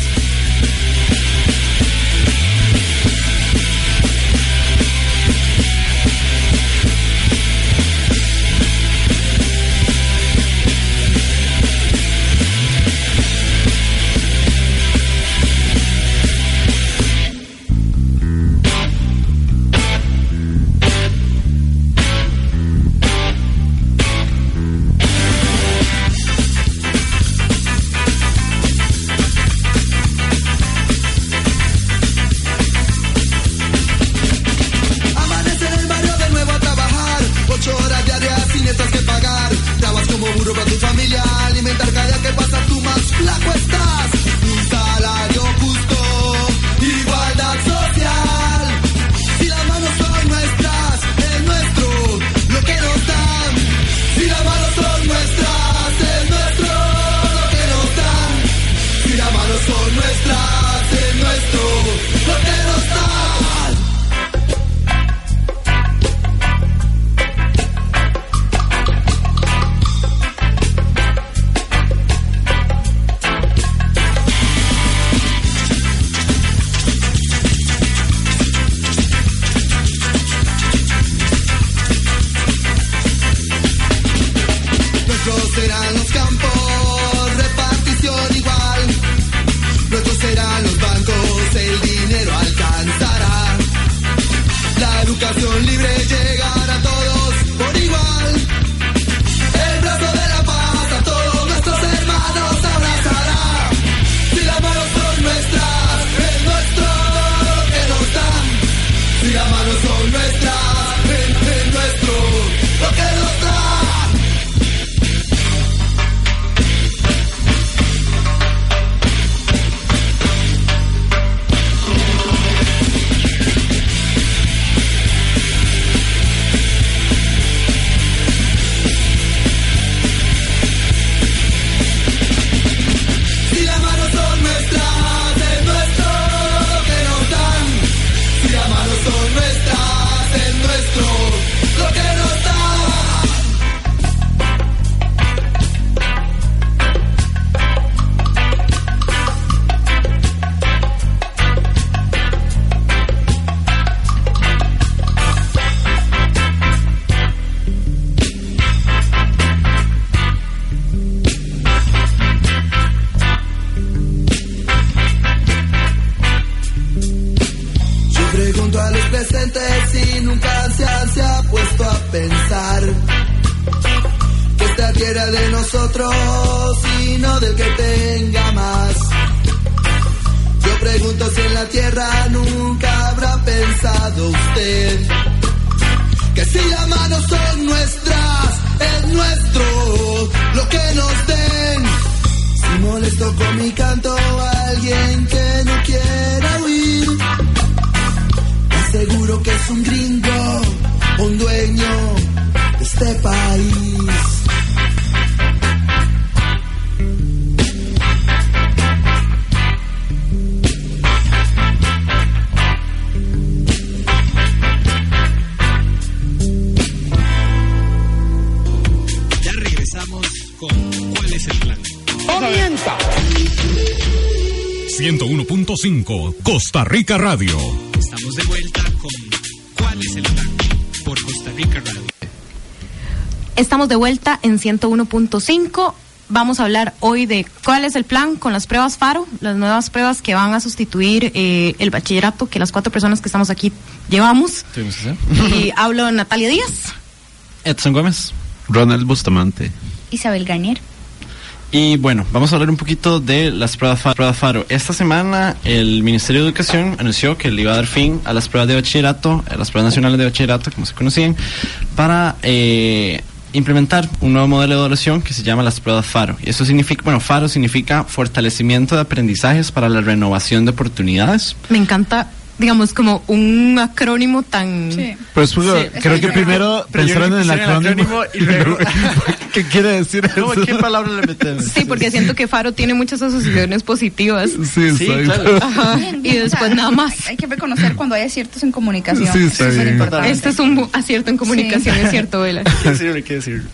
101.5 Costa Rica Radio. Estamos de vuelta con ¿Cuál es el plan? Por Costa Rica Radio. Estamos de vuelta en 101.5 vamos a hablar hoy de cuál es el plan con las pruebas FARO, las nuevas pruebas que van a sustituir eh, el bachillerato que las cuatro personas que estamos aquí llevamos. Y [LAUGHS] hablo Natalia Díaz. Edson Gómez. Ronald Bustamante. Isabel Garnier. Y bueno, vamos a hablar un poquito de las pruebas Fa- pruebas FARO. Esta semana el Ministerio de Educación anunció que le iba a dar fin a las pruebas de bachillerato, a las pruebas nacionales de bachillerato, como se conocían, para eh, implementar un nuevo modelo de evaluación que se llama las pruebas FARO. Y eso significa, bueno, FARO significa fortalecimiento de aprendizajes para la renovación de oportunidades. Me encanta, digamos, como un acrónimo tan... Pues porque Sí, creo es que primero pensaron en el acrónimo. acrónimo y luego- [LAUGHS] ¿Qué quiere decir eso? ¿Qué palabra le metemos? [LAUGHS] Sí, porque siento que Faro tiene muchas asociaciones positivas. Sí, Sí, exacto. claro. Ajá, y después nada más. Hay que reconocer cuando hay aciertos en comunicación. Sí, está es bien. importante. Este es un acierto en comunicación, es cierto, Vela. [LAUGHS] ¿Qué decirle? ¿Qué decirle?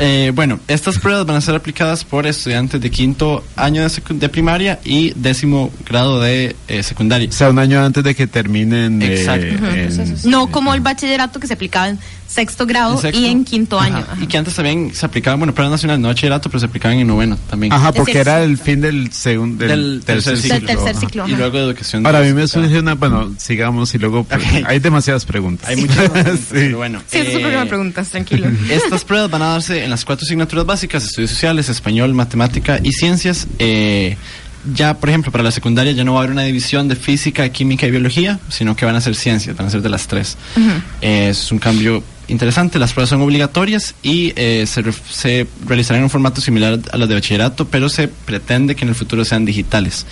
Eh, bueno, estas pruebas van a ser aplicadas por estudiantes de quinto año de, de primaria y décimo grado de eh, secundaria. O sea, un año antes de que terminen. eh, en- No como el bachillerato que se aplicaba en sexto grado En sexto. y en quinto Ajá. año. Ajá. Y que antes también se aplicaban, bueno, pruebas nacionales, no bachillerato, pero se aplicaban en noveno también. Ajá, porque era el fin del segundo. Del tercer ciclo. Del tercer Ajá. ciclo. Y luego de educación. Ahora, a mí me surge una. Bueno, sigamos y luego. pues. Hay demasiadas preguntas. Hay muchas [LAUGHS] preguntas, Sí. pero bueno. Sí, eso es un eh, preguntas, tranquilo. [LAUGHS] Estas pruebas van a darse en las cuatro asignaturas básicas, estudios sociales, español, matemática y ciencias. Eh, ya, por ejemplo, para la secundaria ya no va a haber una división de física, química y biología, sino que van a ser ciencias, van a ser de las tres. Eh, es un cambio interesante, las pruebas son obligatorias y eh, se, ref- se realizarán en un formato similar a las de bachillerato, pero se pretende que en el futuro sean digitales.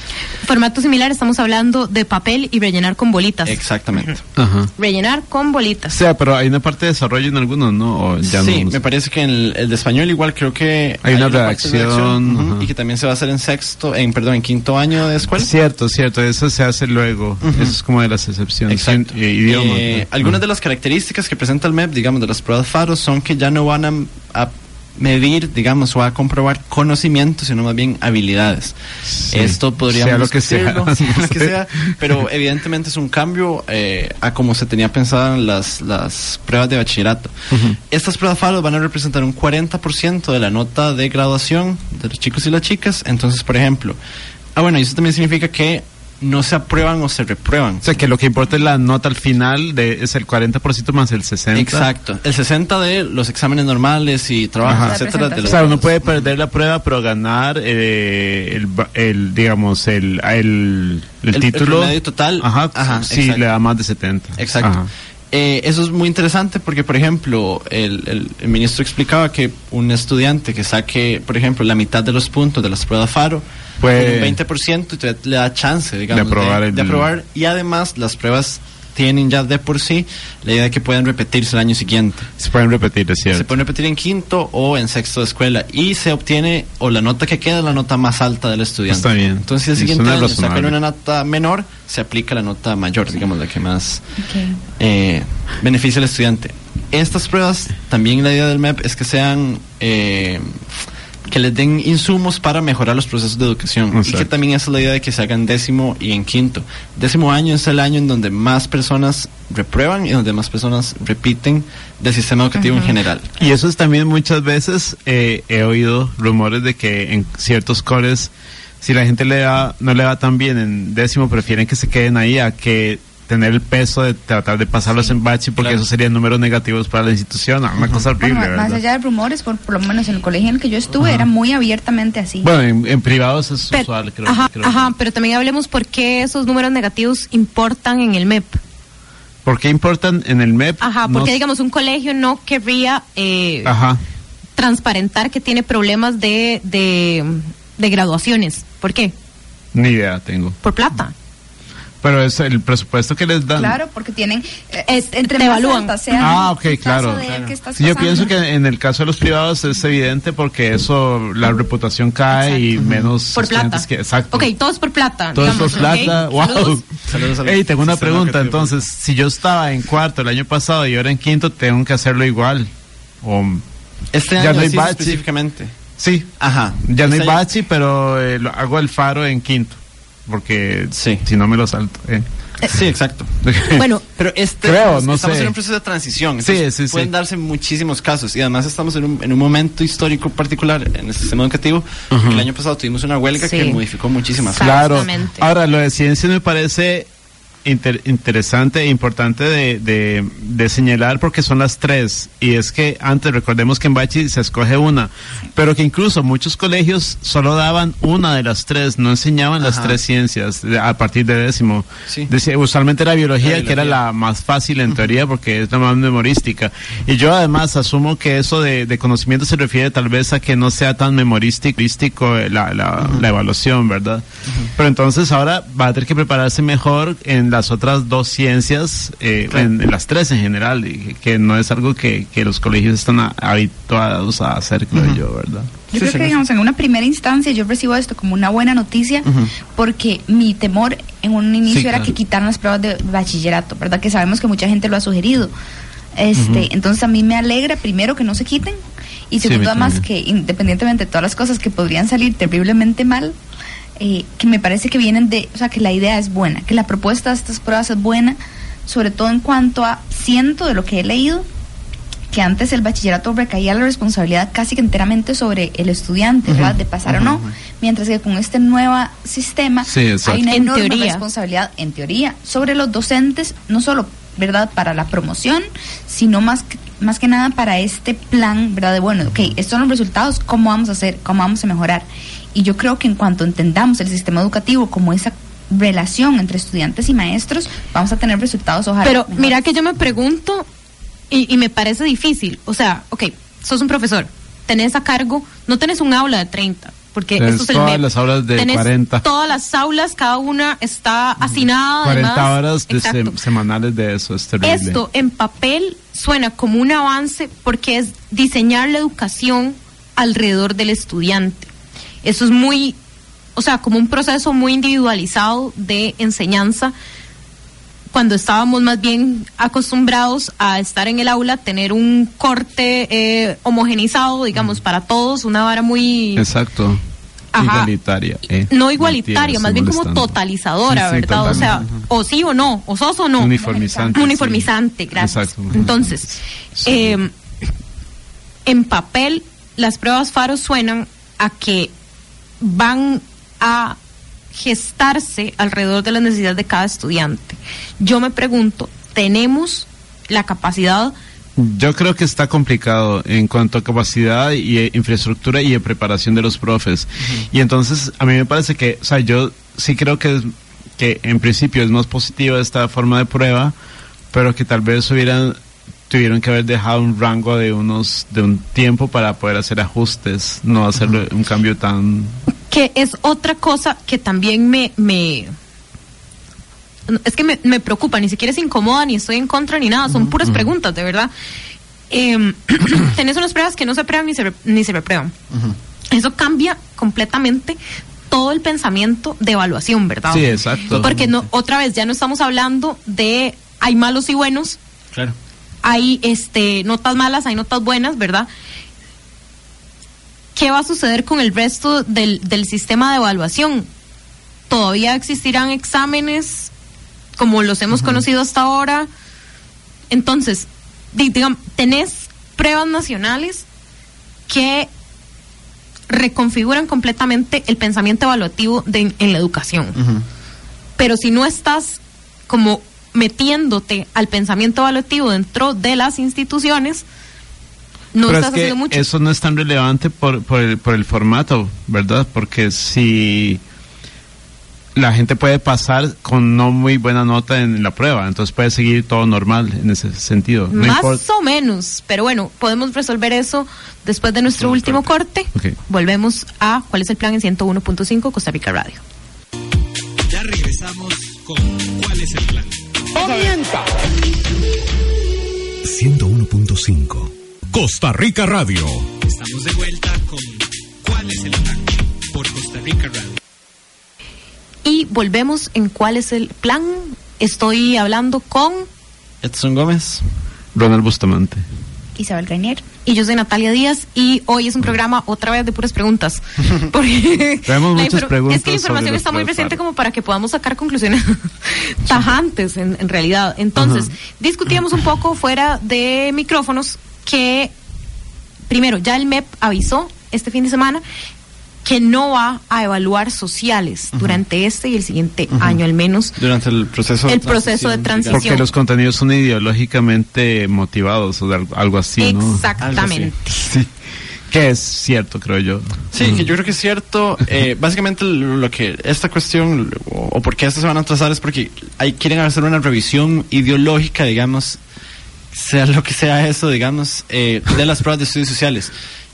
Formato similar, estamos hablando de papel y rellenar con bolitas. Exactamente. Ajá. Rellenar con O bolitas. sea, pero hay una parte de desarrollo en algunos, ¿no? O ya sí, no. me parece que en el, el de español igual creo que Hay una parte de redacción, ujú, ajá. y que también se va a hacer en sexto, en perdón, en quinto año de escuela. Cierto, cierto. Eso se hace luego. Ujú. Eso es como de las excepciones. Exacto. Sí, eh, idiomas. Eh, algunas Ajá. de las características que presenta el MEP, digamos, de las pruebas FARO, son que ya no van a, a medir, digamos, o a comprobar conocimientos, sino más bien habilidades. Sí. Esto podríamos Sea lo que sea. [LAUGHS] sea lo que sea, pero evidentemente es un cambio eh, a como se tenía pensado en las, las pruebas de bachillerato. Estas pruebas FARO van a representar un 40% de la nota de graduación de los chicos y las chicas. Entonces, por ejemplo, ah, bueno, eso también significa que no se aprueban o se reprueban. O sea, que lo que importa es la nota al final, de, es el 40% más el 60%. Exacto. El 60 de los exámenes normales y trabajos, Ajá. etcétera. de O los- sea, uno puede perder la prueba, pero ganar eh, el, ba- el, digamos, el, el, el, El- el título. total. Ajá, Ajá, sí, exacto. le da más de 70. Exacto. Ajá. Eh, eso es muy interesante porque, por ejemplo, el, el- el ministro explicaba que un estudiante que saque, por ejemplo, la mitad de los puntos de las pruebas FARO, Puede- tiene un 20% y todavía le da chance, digamos, De aprobar el- de aprobar. Y además, las pruebas tienen ya de por sí la idea de que pueden repetirse el año siguiente. Se pueden repetir, es Se cierto. pueden repetir en quinto o en sexto de escuela y se obtiene o la nota que queda es la nota más alta del estudiante. Está bien. Entonces, si el siguiente año razonable. sacan una nota menor, se aplica la nota mayor, digamos, la que más Ok. eh, beneficia al estudiante. Estas pruebas, también la idea del MEP es que sean, eh, que les den insumos para mejorar los procesos de educación. Y que también esa es la idea de que se hagan décimo y en quinto. Décimo año es el año en donde más personas reprueban y donde más personas repiten del sistema educativo en general. Y eso es también muchas veces eh, he oído rumores de que en ciertos cores, si la gente le da, no le va tan bien en décimo, prefieren que se queden ahí a que tener el peso de tratar de pasarlos en bachi porque Claro. eso serían números negativos para la institución. Una cosa horrible, Bueno, más ¿verdad? allá de rumores, por, por lo menos en el colegio en el que yo estuve, era muy abiertamente así. Bueno, en, en privados es usual, creo. ajá, creo. ajá, pero también hablemos por qué esos números negativos importan en el MEP. ¿Por qué importan en el MEP? Ajá, porque digamos un colegio no querría eh, Ajá. transparentar que tiene problemas de, de, de graduaciones. ¿Por qué? Ni idea tengo. Por plata. Pero es el presupuesto que les dan. Claro, porque tienen. eh, Es- entre te más evalúan. alta sea Ah, ok, claro. claro. Sí, yo pienso que en el caso de los privados es evidente porque eso, la reputación cae y menos Por plata. que... Exacto. Ok, todo es por plata. Todo es por plata. ¿ok? Wow. Saludos. Saludos al Ey, tengo una pregunta. Entonces, si yo estaba en cuarto el año pasado y ahora en quinto, tengo que hacerlo igual. O, Este Ya año no hay sí, específicamente. sí, Ajá. ya no hay Este bachi, pero eh, lo- hago el faro en quinto. Porque Sí. si no me lo salto. eh. Sí, exacto. [LAUGHS] Bueno, pero este Creo, estamos, no estamos sé. en un proceso de transición. Sí, sí, sí. Pueden darse muchísimos casos y además estamos en un, en un momento histórico particular en el sistema educativo. El año pasado tuvimos una huelga Sí. que modificó muchísimas cosas. Claro. Ahora, lo de ciencia me parece inter- interesante e importante de, de- de señalar porque son las tres. Y es que antes, recordemos que en Bachi se escoge una, pero que incluso muchos colegios solo daban una de las tres, no enseñaban las tres ciencias a partir de décimo. Sí. Decía- usualmente era biología, que era la más fácil en teoría porque es la más memorística. Y yo además asumo que eso de, de conocimiento se refiere tal vez a que no sea tan memorístico la, la, la evaluación, ¿verdad? Pero entonces ahora va a tener que prepararse mejor en las otras dos ciencias, eh, en, en las tres en general, y que- no es algo que, que los colegios están a- habituados a hacer, creo yo, ¿verdad? Yo creo que, digamos, en una primera instancia yo recibo esto como una buena noticia porque mi temor en un inicio Sí, era claro. que quitaran las pruebas de bachillerato, ¿verdad? Que sabemos que mucha gente lo ha sugerido. Este. Entonces a mí me alegra primero que no se quiten y segundo además también. que independientemente de todas las cosas que podrían salir terriblemente mal, eh, que me parece que vienen de, o sea, que la idea es buena, que la propuesta de estas pruebas es buena, sobre todo en cuanto a, siento de lo que he leído, que antes el bachillerato recaía la responsabilidad casi que enteramente sobre el estudiante, ¿verdad? De pasar o no, mientras que con este nuevo sistema Sí, hay una En enorme teoría. responsabilidad, en teoría, sobre los docentes, no solo, ¿verdad?, para la promoción, sino más que, más que nada para este plan, ¿verdad? De, bueno, ok, estos son los resultados, ¿cómo vamos a hacer? ¿Cómo vamos a mejorar? Y yo creo que en cuanto entendamos el sistema educativo como esa relación entre estudiantes y maestros, vamos a tener resultados, ojalá. Pero mejores. mira que yo me pregunto y, y me parece difícil. O sea, ok, sos un profesor, tenés a cargo, no tenés un aula de 30, porque Tenés esto es el todas MEP. las aulas de Tenés 40. Todas las aulas, cada una está hacinada. 40 además. horas de sem- semanales de eso, es terrible. Esto en papel suena como un avance porque es diseñar la educación alrededor del estudiante. Eso es muy, o sea, como un proceso muy individualizado de enseñanza cuando estábamos más bien acostumbrados a estar en el aula, tener un corte eh, homogenizado, digamos, para todos, una vara muy... Exacto. Ajá. Igualitaria. eh. No igualitaria, más bien como totalizadora, Sí, sí, ¿verdad? O sea, o sí o no, o sos o no. Uniformizante. Uniformizante, sí. gracias. Exacto. Entonces, eh, en papel, las pruebas FARO suenan a que van a gestarse alrededor de las necesidades de cada estudiante. Yo me pregunto, ¿tenemos la capacidad? Yo creo que está complicado en cuanto a capacidad y eh, infraestructura y de preparación de los profes. Y entonces a mí me parece que, o sea, yo sí creo que, es- que en principio es más positiva esta forma de prueba, pero que tal vez hubieran tuvieron que haber dejado un rango de unos de un tiempo para poder hacer ajustes, no hacerlo un cambio tan que es otra cosa que también me, me es que me, me preocupa, ni siquiera es incomoda, ni estoy en contra, ni nada, son puras preguntas, de verdad. Eh, [CLEARS THROAT] tenés unas pruebas que no se prueban ni se, ni se reprueban. Eso cambia completamente todo el pensamiento de evaluación, ¿verdad? Sí, exacto. Porque no, otra vez, ya no estamos hablando de hay malos y buenos, Claro. Hay este notas malas, hay notas buenas, ¿verdad? ¿Qué va a suceder con el resto del, del sistema de evaluación? ¿Todavía existirán exámenes como los hemos conocido hasta ahora? Entonces, di- digamos, tenés pruebas nacionales que reconfiguran completamente el pensamiento evaluativo de- en la educación. Pero si no estás como metiéndote al pensamiento evaluativo dentro de las instituciones, no Pero estás es que haciendo mucho. eso no es tan relevante por, por, el, por el formato, ¿verdad? Porque si la gente puede pasar con no muy buena nota en la prueba, entonces puede seguir todo normal en ese sentido. No Más importa. o menos, pero bueno, podemos resolver eso después de nuestro último corte. Volvemos a cuál es el plan en 101.5 Costa Rica Radio. Ya regresamos con ¿Cuál es el plan? 101.5 Costa Rica Radio. Estamos de vuelta con ¿Cuál es el plan? Por Costa Rica Radio. Y volvemos en cuál es el plan. Estoy hablando con Edson Gómez. Ronald Bustamante. Isabel Reinier. Y yo soy Natalia Díaz y hoy es un programa otra vez de puras preguntas. [LAUGHS] Porque Tenemos muchas preguntas Es que la información está muy presente como para que podamos sacar conclusiones [LAUGHS] tajantes en, en realidad. Entonces, discutíamos un poco fuera de micrófonos que, primero, ya el MEP avisó este fin de semana que no va a evaluar sociales durante este y el siguiente año al menos. Durante el proceso El proceso de transición. Porque los contenidos son ideológicamente motivados o de al- algo así, ¿no? Exactamente. Sí. Que es cierto, creo yo. Sí, que yo creo que es cierto. Eh, [LAUGHS] básicamente lo lo que esta cuestión o, o por qué estas se van a trazar es porque hay, quieren hacer una revisión ideológica, digamos, sea lo que sea eso, digamos, eh, de las pruebas de estudios sociales.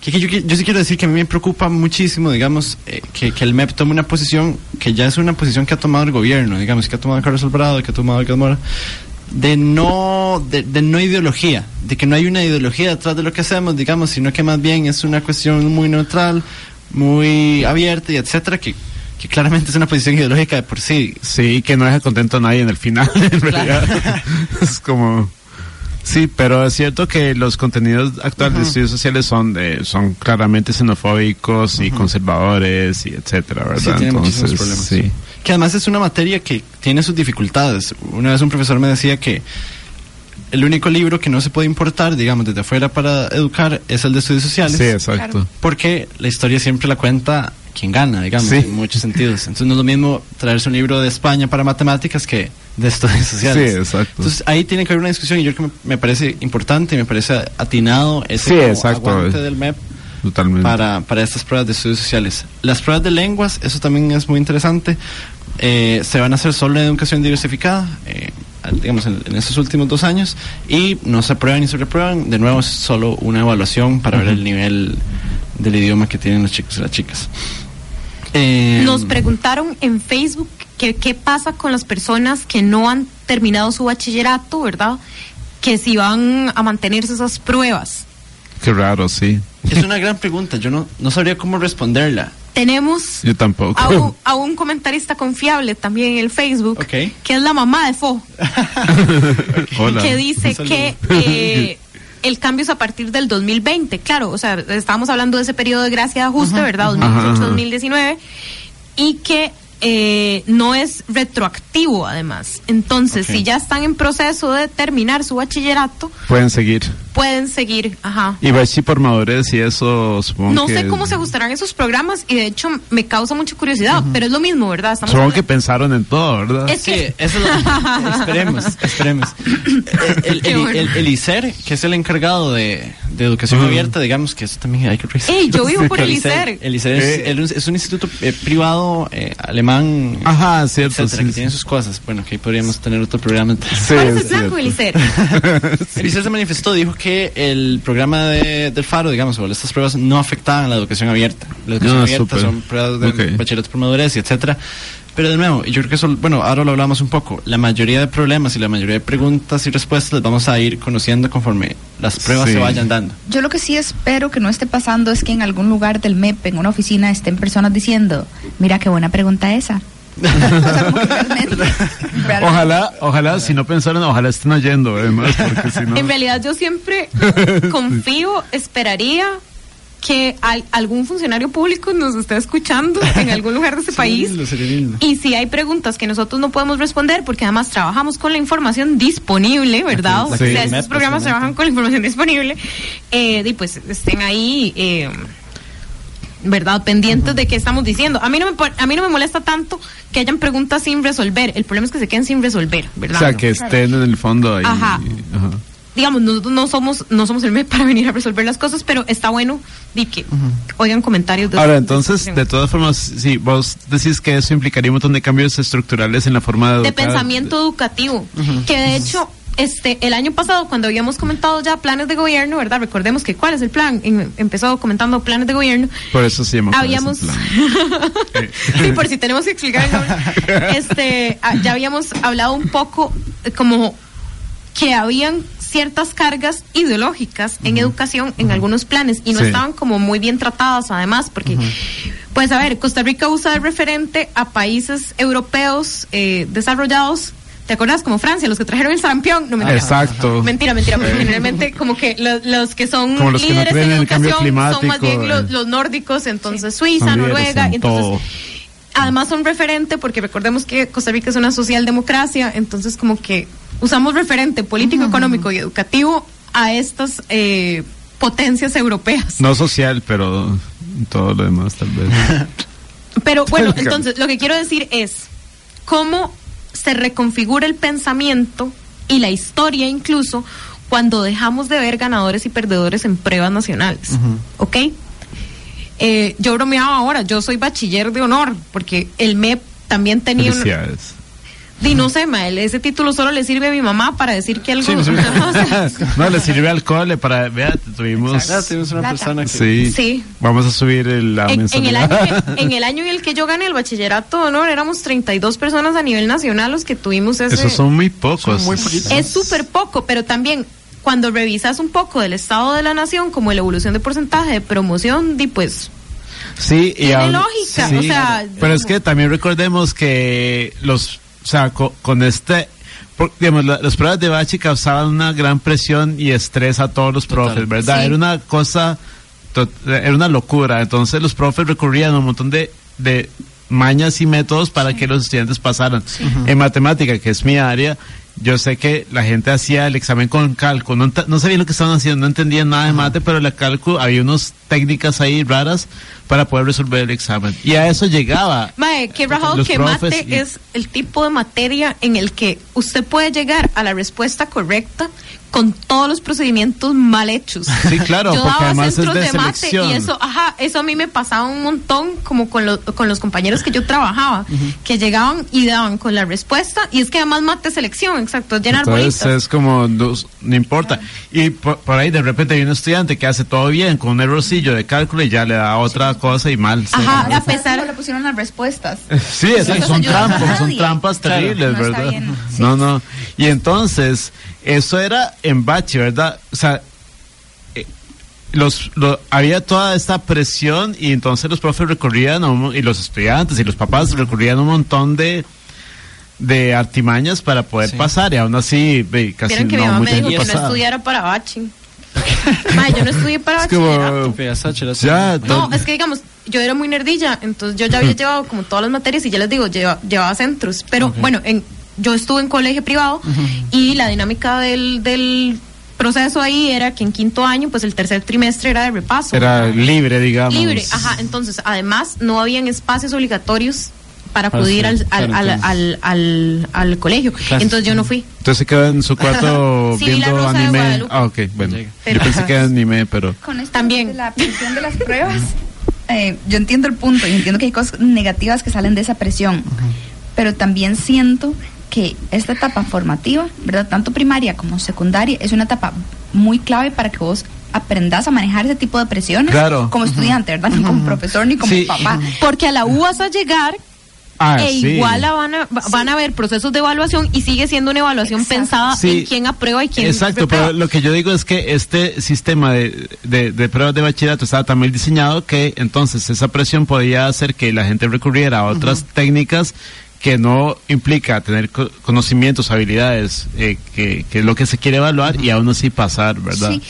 Que, que yo, yo sí quiero decir que a mí me preocupa muchísimo, digamos, eh, que, que el MEP tome una posición que ya es una posición que ha tomado el gobierno, digamos, que ha tomado Carlos Alvarado, que ha tomado Edgar Mora, de no, de, de no ideología, de que no hay una ideología detrás de lo que hacemos, digamos, sino que más bien es una cuestión muy neutral, muy abierta y etcétera, que, que claramente es una posición ideológica de por sí. Sí, que no deja contento a nadie en el final, [LAUGHS] en realidad. es como... Sí, pero es cierto que los contenidos actuales de estudios sociales son de, son claramente xenofóbicos y conservadores y etcétera, ¿verdad? Sí, tiene muchísimos problemas. sí. Que además es una materia que tiene sus dificultades. Una vez un profesor me decía que el único libro que no se puede importar, digamos, desde afuera para educar es el de estudios sociales. Sí, exacto. Porque la historia siempre la cuenta quien gana, digamos, Sí. en muchos sentidos. Entonces no es lo mismo traerse un libro de España para matemáticas que de estudios sociales. Sí, exacto. Entonces ahí tiene que haber una discusión y yo creo que me, me parece importante y me parece atinado ese Sí, exacto. aguante del MEP Totalmente. para, para estas pruebas de estudios sociales. Las pruebas de lenguas, eso también es muy interesante. Eh, se van a hacer solo en educación diversificada, eh, digamos, en, en estos últimos dos años, y no se aprueban ni se reprueban. De nuevo, es solo una evaluación para ver el nivel del idioma que tienen los chicos y las chicas. Eh, Nos preguntaron en Facebook que qué pasa con las personas que no han terminado su bachillerato, ¿verdad? Que si van a mantenerse esas pruebas. Qué raro, sí. es una gran pregunta, yo no, no sabría cómo responderla. Tenemos Yo tampoco. a un, [LAUGHS] a un comentarista confiable también en el Facebook, Ok. que es la mamá de Fo, [LAUGHS] Hola. que dice que eh, el cambio es a partir del 2020. Claro, o sea, estábamos hablando de ese periodo de gracia de ajuste, ¿verdad? Ajá, ajá. 2018-2019, y que eh, no es retroactivo además. Entonces, Ok. si ya están en proceso de terminar su bachillerato, Pueden seguir. pueden seguir, ajá. Y ver si por madurez y eso supongo No que... sé cómo se ajustarán esos programas y de hecho me causa mucha curiosidad, pero es lo mismo, ¿verdad? Estamos Supongo hablando- que pensaron en todo, ¿verdad? Es Sí, que- eso es lo- [LAUGHS] esperemos, esperemos. Eh, El, el, el- el ICER, que es el encargado de, de educación Ujú. abierta, digamos que eso también hay que revisar. Ey, yo vivo por el [LAUGHS] El ICER. El ICER es, Eh. el- es un instituto eh, privado eh, alemán, Ajá, cierto, etcétera, sí, que sí. tiene sus cosas. Bueno, que ahí podríamos tener otro programa. [LAUGHS] Sí, ¿Cuál es el. ICER? [LAUGHS] Se manifestó, dijo que el programa de- del FARO, digamos, o estas pruebas no afectaban la educación abierta. La educación Ah, abierta súper. son pruebas de Ok. bachillerato por madurez y etcétera. Pero de nuevo, y yo creo que eso, bueno, ahora lo hablamos un poco. La mayoría de problemas y la mayoría de preguntas y respuestas las vamos a ir conociendo conforme las pruebas Sí. se vayan dando. Yo lo que sí espero que no esté pasando es que en algún lugar del MEP, en una oficina, estén personas diciendo, mira qué buena pregunta esa. [LAUGHS] Realmente- [LAUGHS] realmente- Ojalá, ojalá, si no pensaron, ojalá estén oyendo, además, porque si no... En realidad yo siempre [LAUGHS] confío, esperaría que al- algún funcionario público nos esté escuchando en algún lugar de este [LAUGHS] país. lo sería lindo. Y si hay preguntas que nosotros no podemos responder, porque además trabajamos con la información disponible, ¿verdad? La o sea, que- estos sí, programas trabajan con la información disponible, eh, y pues estén ahí, eh, ¿verdad? Pendientes de qué estamos diciendo. A mí, no me, a mí no me molesta tanto que hayan preguntas sin resolver. El problema es que se queden sin resolver, O ¿verdad? sea, que estén en el fondo ahí. Ajá. Ajá. Digamos, nosotros no somos, no somos el MEP [LAUGHS] para venir a resolver las cosas, pero está bueno di que oigan comentarios de Ahora, de- entonces, de todas formas, sí, vos decís que eso implicaría un montón de cambios estructurales en la forma de de pensamiento educativo, que de hecho este el año pasado cuando habíamos comentado ya planes de gobierno, ¿verdad? Recordemos que cuál es el plan, En- empezó comentando planes de gobierno. Por eso se llama. ¿cuál es el Habíamos plan? [LAUGHS] sí, por si tenemos que explicar el nombre. [LAUGHS] Este, ah, ya habíamos hablado un poco eh, como que habían ciertas cargas ideológicas en educación en algunos planes y no Sí. estaban como muy bien tratadas además porque pues a ver Costa Rica usa de referente a países europeos eh, desarrollados ¿Te acuerdas? Como Francia, los que trajeron el sarampión. No, mentira. Exacto. Mentira, mentira, porque generalmente como que lo- los, que son Como los que no líderes en el educación son más bien los, eh. los nórdicos, entonces Suiza, Son Noruega, en entonces todo. además son referente porque recordemos que Costa Rica es una socialdemocracia, entonces como que usamos referente político, económico y educativo a estas eh, potencias europeas. No social, pero todo lo demás tal vez. [LAUGHS] Pero bueno, entonces lo que quiero decir es cómo se reconfigura el pensamiento y la historia incluso cuando dejamos de ver ganadores y perdedores en pruebas nacionales. ¿Ok? Eh, yo bromeaba ahora, yo soy bachiller de honor, porque el MEP también tenía. Felicidades. Di, no sé, Mael, ese título solo le sirve a mi mamá para decir que algo... Sí. [LAUGHS] O sea, [LAUGHS] no, le sirve al cole para, vea, tuvimos... Ya tuvimos una Plata. persona que... Sí. Sí. Vamos a subir el, la en, en el año, [LAUGHS] en el año en el que yo gané el bachillerato de honor, éramos 32 personas a nivel nacional los que tuvimos ese... Esos son muy pocos. Es súper poco, pero también cuando revisas un poco del estado de la nación, como la evolución de porcentaje de promoción, di pues Sí, y Tiene aún- lógica, o sea, pero es que también recordemos que los, o sea, co- con, este, digamos, la- las pruebas de Bachi causaban una gran presión y estrés a todos los profes, ¿verdad? Sí. Era una cosa, to- era una locura. Entonces los profes recurrían a un montón de, de mañas y métodos para que los estudiantes pasaran. En matemática, que es mi área, yo sé que la gente hacía el examen con cálculo, no, no sabían lo que estaban haciendo, no entendían nada de mate, pero la cálculo había unas técnicas ahí raras para poder resolver el examen. Y a eso llegaba. Mae, qué rajado que mate y- es el tipo de materia en el que usted puede llegar a la respuesta correcta con todos los procedimientos mal hechos. Sí, claro, Yo porque daba además es centros de de, mate selección. y eso, ajá, eso a mí me pasaba un montón como con, lo- con los compañeros que yo trabajaba, que llegaban y daban con la respuesta y es que además mate es selección, exacto, es llenar Entonces bolitas. es como, no, no importa. Y por, por ahí de repente hay un estudiante que hace todo bien con un errorcillo de cálculo y ya le da otra cosa y mal. Ajá, a ¿Cómo pesar le pusieron las respuestas? [LAUGHS] Sí, exacto, son trampas, son trampas Claro. terribles, No ¿verdad? bien, sí. [LAUGHS] No, no. Y entonces, eso era en bache, ¿verdad? O sea, eh, los, lo- había toda esta presión y entonces los profes recurrían a un- y los estudiantes y los papás recurrían a un montón de de artimañas para poder pasar y aún así casi que mi no mamá mucha me dijo que no estudiara para bachi. Yo no estudié para Es como, bachillerato. ya, No, es que digamos, yo era muy nerdilla, entonces yo ya había llevado como todas las materias y ya les digo, lleva- llevaba centros. Pero bueno, en, yo estuve en colegio privado y la dinámica del, del proceso ahí era que en quinto año, pues el tercer trimestre era de repaso. era libre, digamos. Libre, ajá. Entonces, además, no habían espacios obligatorios para Ah, acudir sí, al, al, al, al, al- al colegio. Clases. Entonces yo no fui. Entonces se quedó en su cuarto [LAUGHS] Sí, La viendo Rosa de anime. Ah, ok, bueno. Pero- Yo pensé que era anime, pero. Con esto También. de la presión de las pruebas, eh, yo entiendo el punto y entiendo que hay cosas negativas que salen de esa presión, pero también siento que esta etapa formativa, ¿verdad? Tanto primaria como secundaria, es una etapa muy clave para que vos aprendas a manejar ese tipo de presiones Claro. como estudiante, ¿verdad? No como profesor ni como Sí. papá. Porque a la U vas a llegar Ah, e sí. igual la van a, va- van a haber procesos de evaluación y sigue siendo una evaluación pensada Sí. en quién aprueba y quién Exacto, pero lo que yo digo es que este sistema de, de, de pruebas de bachillerato estaba tan mal diseñado que entonces esa presión podía hacer que la gente recurriera a otras técnicas que no implica tener co- conocimientos, habilidades, eh, que, que es lo que se quiere evaluar y aún así pasar, ¿verdad? Sí.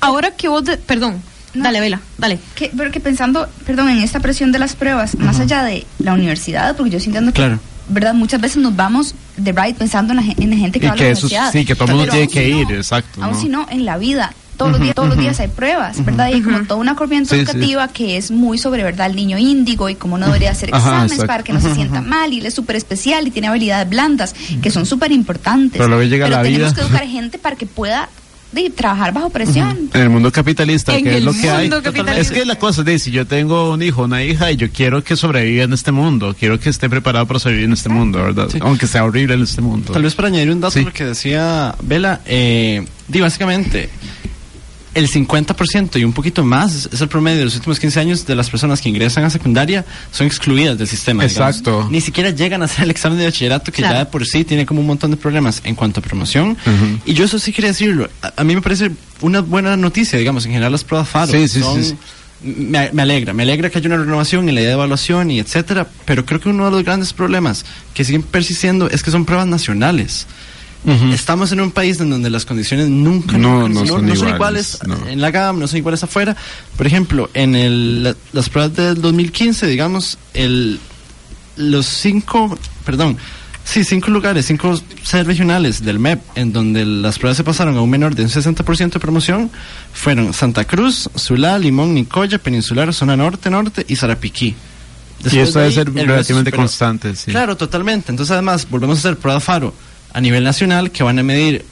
Ahora que vos, de- perdón, dale, Vela, dale. Que, pero que pensando, perdón, en esta presión de las pruebas, más allá de la universidad, porque yo sí entiendo que, Claro. ¿verdad? Muchas veces nos vamos de right pensando en la, en la gente que Y va a la que eso, universidad. sí, que todo el mundo Pero tiene que si ir, no, exacto. Aún ¿no? si no, en la vida, todos los días, todos los días hay pruebas, ¿verdad? Y hay como toda una corriente Sí, sí. educativa que es muy sobre, ¿verdad? El niño índigo y cómo no debería hacer exámenes para que no se sienta mal y él es súper especial y tiene habilidades blandas que son súper importantes. Pero luego llega la tenemos vida. que educar gente para que pueda de, trabajar bajo presión. En el mundo capitalista, En que es lo que hay. Es que la cosa de si yo tengo un hijo, una hija, y yo quiero que sobreviva en este mundo, quiero que esté preparado para sobrevivir en este mundo, ¿verdad? Aunque sea horrible en este mundo. Tal vez para añadir un dato Sí. a lo que decía Vela, eh, di básicamente el 50% y un poquito más es el promedio de los últimos 15 años de las personas que ingresan a secundaria son excluidas del sistema. digamos. Exacto. Ni siquiera llegan a hacer el examen de bachillerato que Claro. ya de por sí tiene como un montón de problemas en cuanto a promoción. Y yo eso sí quería decirlo. A, a mí me parece una buena noticia, digamos, en general las pruebas FARO Sí, sí, son sí, sí. me, me alegra, me alegra que haya una renovación en la idea de evaluación y etcétera, pero creo que uno de los grandes problemas que siguen persistiendo es que son pruebas nacionales. Estamos en un país en donde las condiciones nunca, No, nunca- no son iguales, en la GAM, no son iguales afuera. Por ejemplo, en el, la- las pruebas del 2015, digamos, el, los cinco, perdón, sí, cinco lugares, cinco sedes regionales del MEP, en donde las pruebas se pasaron a un menor de un 60% de promoción, fueron Santa Cruz, Zulá, Limón, Nicoya, Peninsular, Zona Norte, Norte y Sarapiquí. y Después de debe ser relativamente constante, sí. Claro, totalmente. Entonces, además, volvemos a hacer pruebas FARO a nivel nacional que van a medir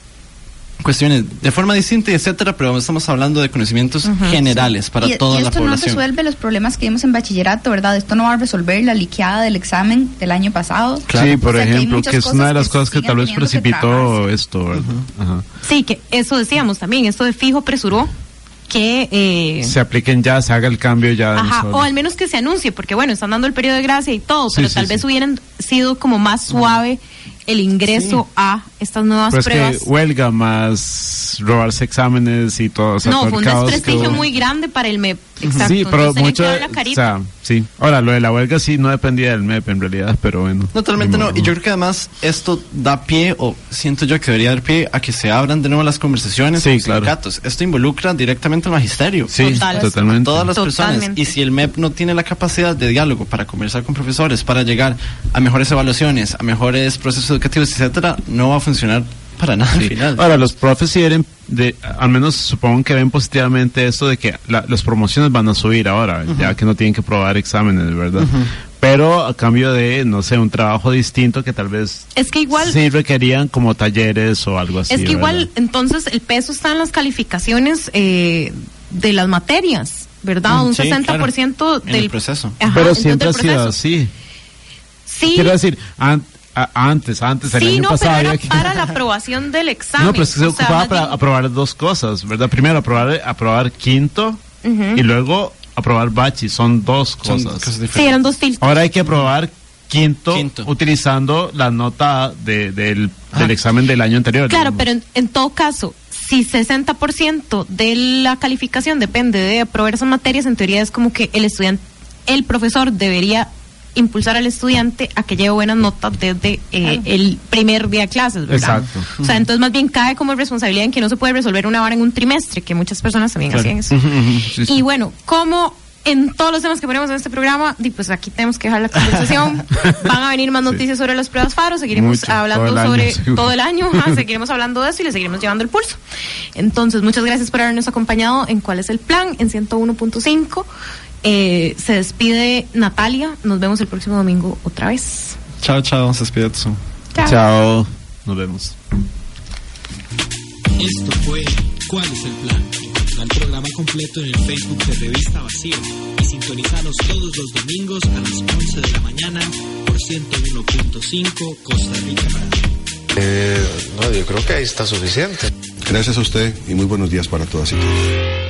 cuestiones de forma distinta y etcétera, pero estamos hablando de conocimientos generales para y, toda y la esto no población. resuelve los problemas que vimos en bachillerato, ¿verdad? Esto no va a resolver la liqueada del examen del año pasado. Sí, por O sea, ejemplo, que es una de las cosas que tal vez precipitó esto, ¿verdad? Sí, que eso decíamos también, esto de fijo presuró que... eh, Se apliquen ya, se haga el cambio ya. Ajá, o al menos que se anuncie, porque bueno, están dando el periodo de gracia y todo, Sí, pero sí, tal sí. vez hubieran sido como más suave el ingreso a estas nuevas Pero es pruebas. que huelga más robarse exámenes y todo. o sea, no, todo fue un desprestigio hubo. muy grande para el MEP. Exacto. Sí, pero mucho, o sea, sí. Ahora, lo de la huelga sí no dependía del MEP en realidad, pero bueno. No, totalmente no. Y yo creo que además esto da pie, o siento yo que debería dar pie a que se abran de nuevo las conversaciones Sí, con claro. sindicatos. Esto involucra directamente al magisterio. Sí, Total. totalmente. A todas las personas. Y si el MEP no tiene la capacidad de diálogo para conversar con profesores, para llegar a mejores evaluaciones, a mejores procesos educativos, etcétera, no va a funcionar para nada al final. Ahora, los profes sí ven, de, al menos supongo que ven positivamente esto de que la- las promociones van a subir ahora, ya que no tienen que probar exámenes, ¿verdad? Pero a cambio de, no sé, un trabajo distinto que tal vez Es que igual... sí requerían como talleres o algo así. Es que igual, ¿verdad? entonces, el peso está en las calificaciones eh, de las materias, ¿verdad? Mm, un sí, 60% claro. En del el proceso. Ajá, Pero siempre ha sido así. Sí, Quiero decir, an- antes, antes, el sí, año no, pasado pero era había que- para [LAUGHS] la aprobación del examen. No, pero es que se sea, ocupaba para bien- aprobar dos cosas, ¿verdad? Primero aprobar, aprobar quinto y luego aprobar bachi, son dos Son cosas. cosas Sí, eran dos filtros. Ahora hay que aprobar quinto, Quinto. utilizando la nota de- del, Ah. del examen del año anterior. Claro, digamos. pero en, en todo caso, si 60% de la calificación depende de aprobar esas materias, en teoría es como que el estudiante, el profesor debería impulsar al estudiante a que lleve buenas notas desde eh, el primer día de clases, ¿verdad? Exacto. O sea, entonces más bien cae como responsabilidad en que no se puede resolver una vara en un trimestre, que muchas personas también Claro. hacían eso. [LAUGHS] Sí, sí. Y bueno, como en todos los temas que ponemos en este programa, di, pues aquí tenemos que dejar la conversación. [LAUGHS] Van a venir más noticias sobre los pruebas FARO, seguiremos Mucho, hablando todo el año, sobre seguro. todo el año, ajá, [LAUGHS] seguiremos hablando de eso y le seguiremos llevando el pulso. Entonces, muchas gracias por habernos acompañado en ¿Cuál es el plan? en 101.5. Eh, se despide Natalia, nos vemos el próximo domingo otra vez. Chao, chao, se despide Tsu. Chao. Nos vemos. Esto fue ¿Cuál es el plan? Encontrá el programa completo en el Facebook de Revista Vacío y sintonizanos todos los domingos a las 11 de la mañana por 101.5 Costa Rica Radio. Eh, no, yo creo que ahí está suficiente. Gracias a usted y muy buenos días para todas y todos.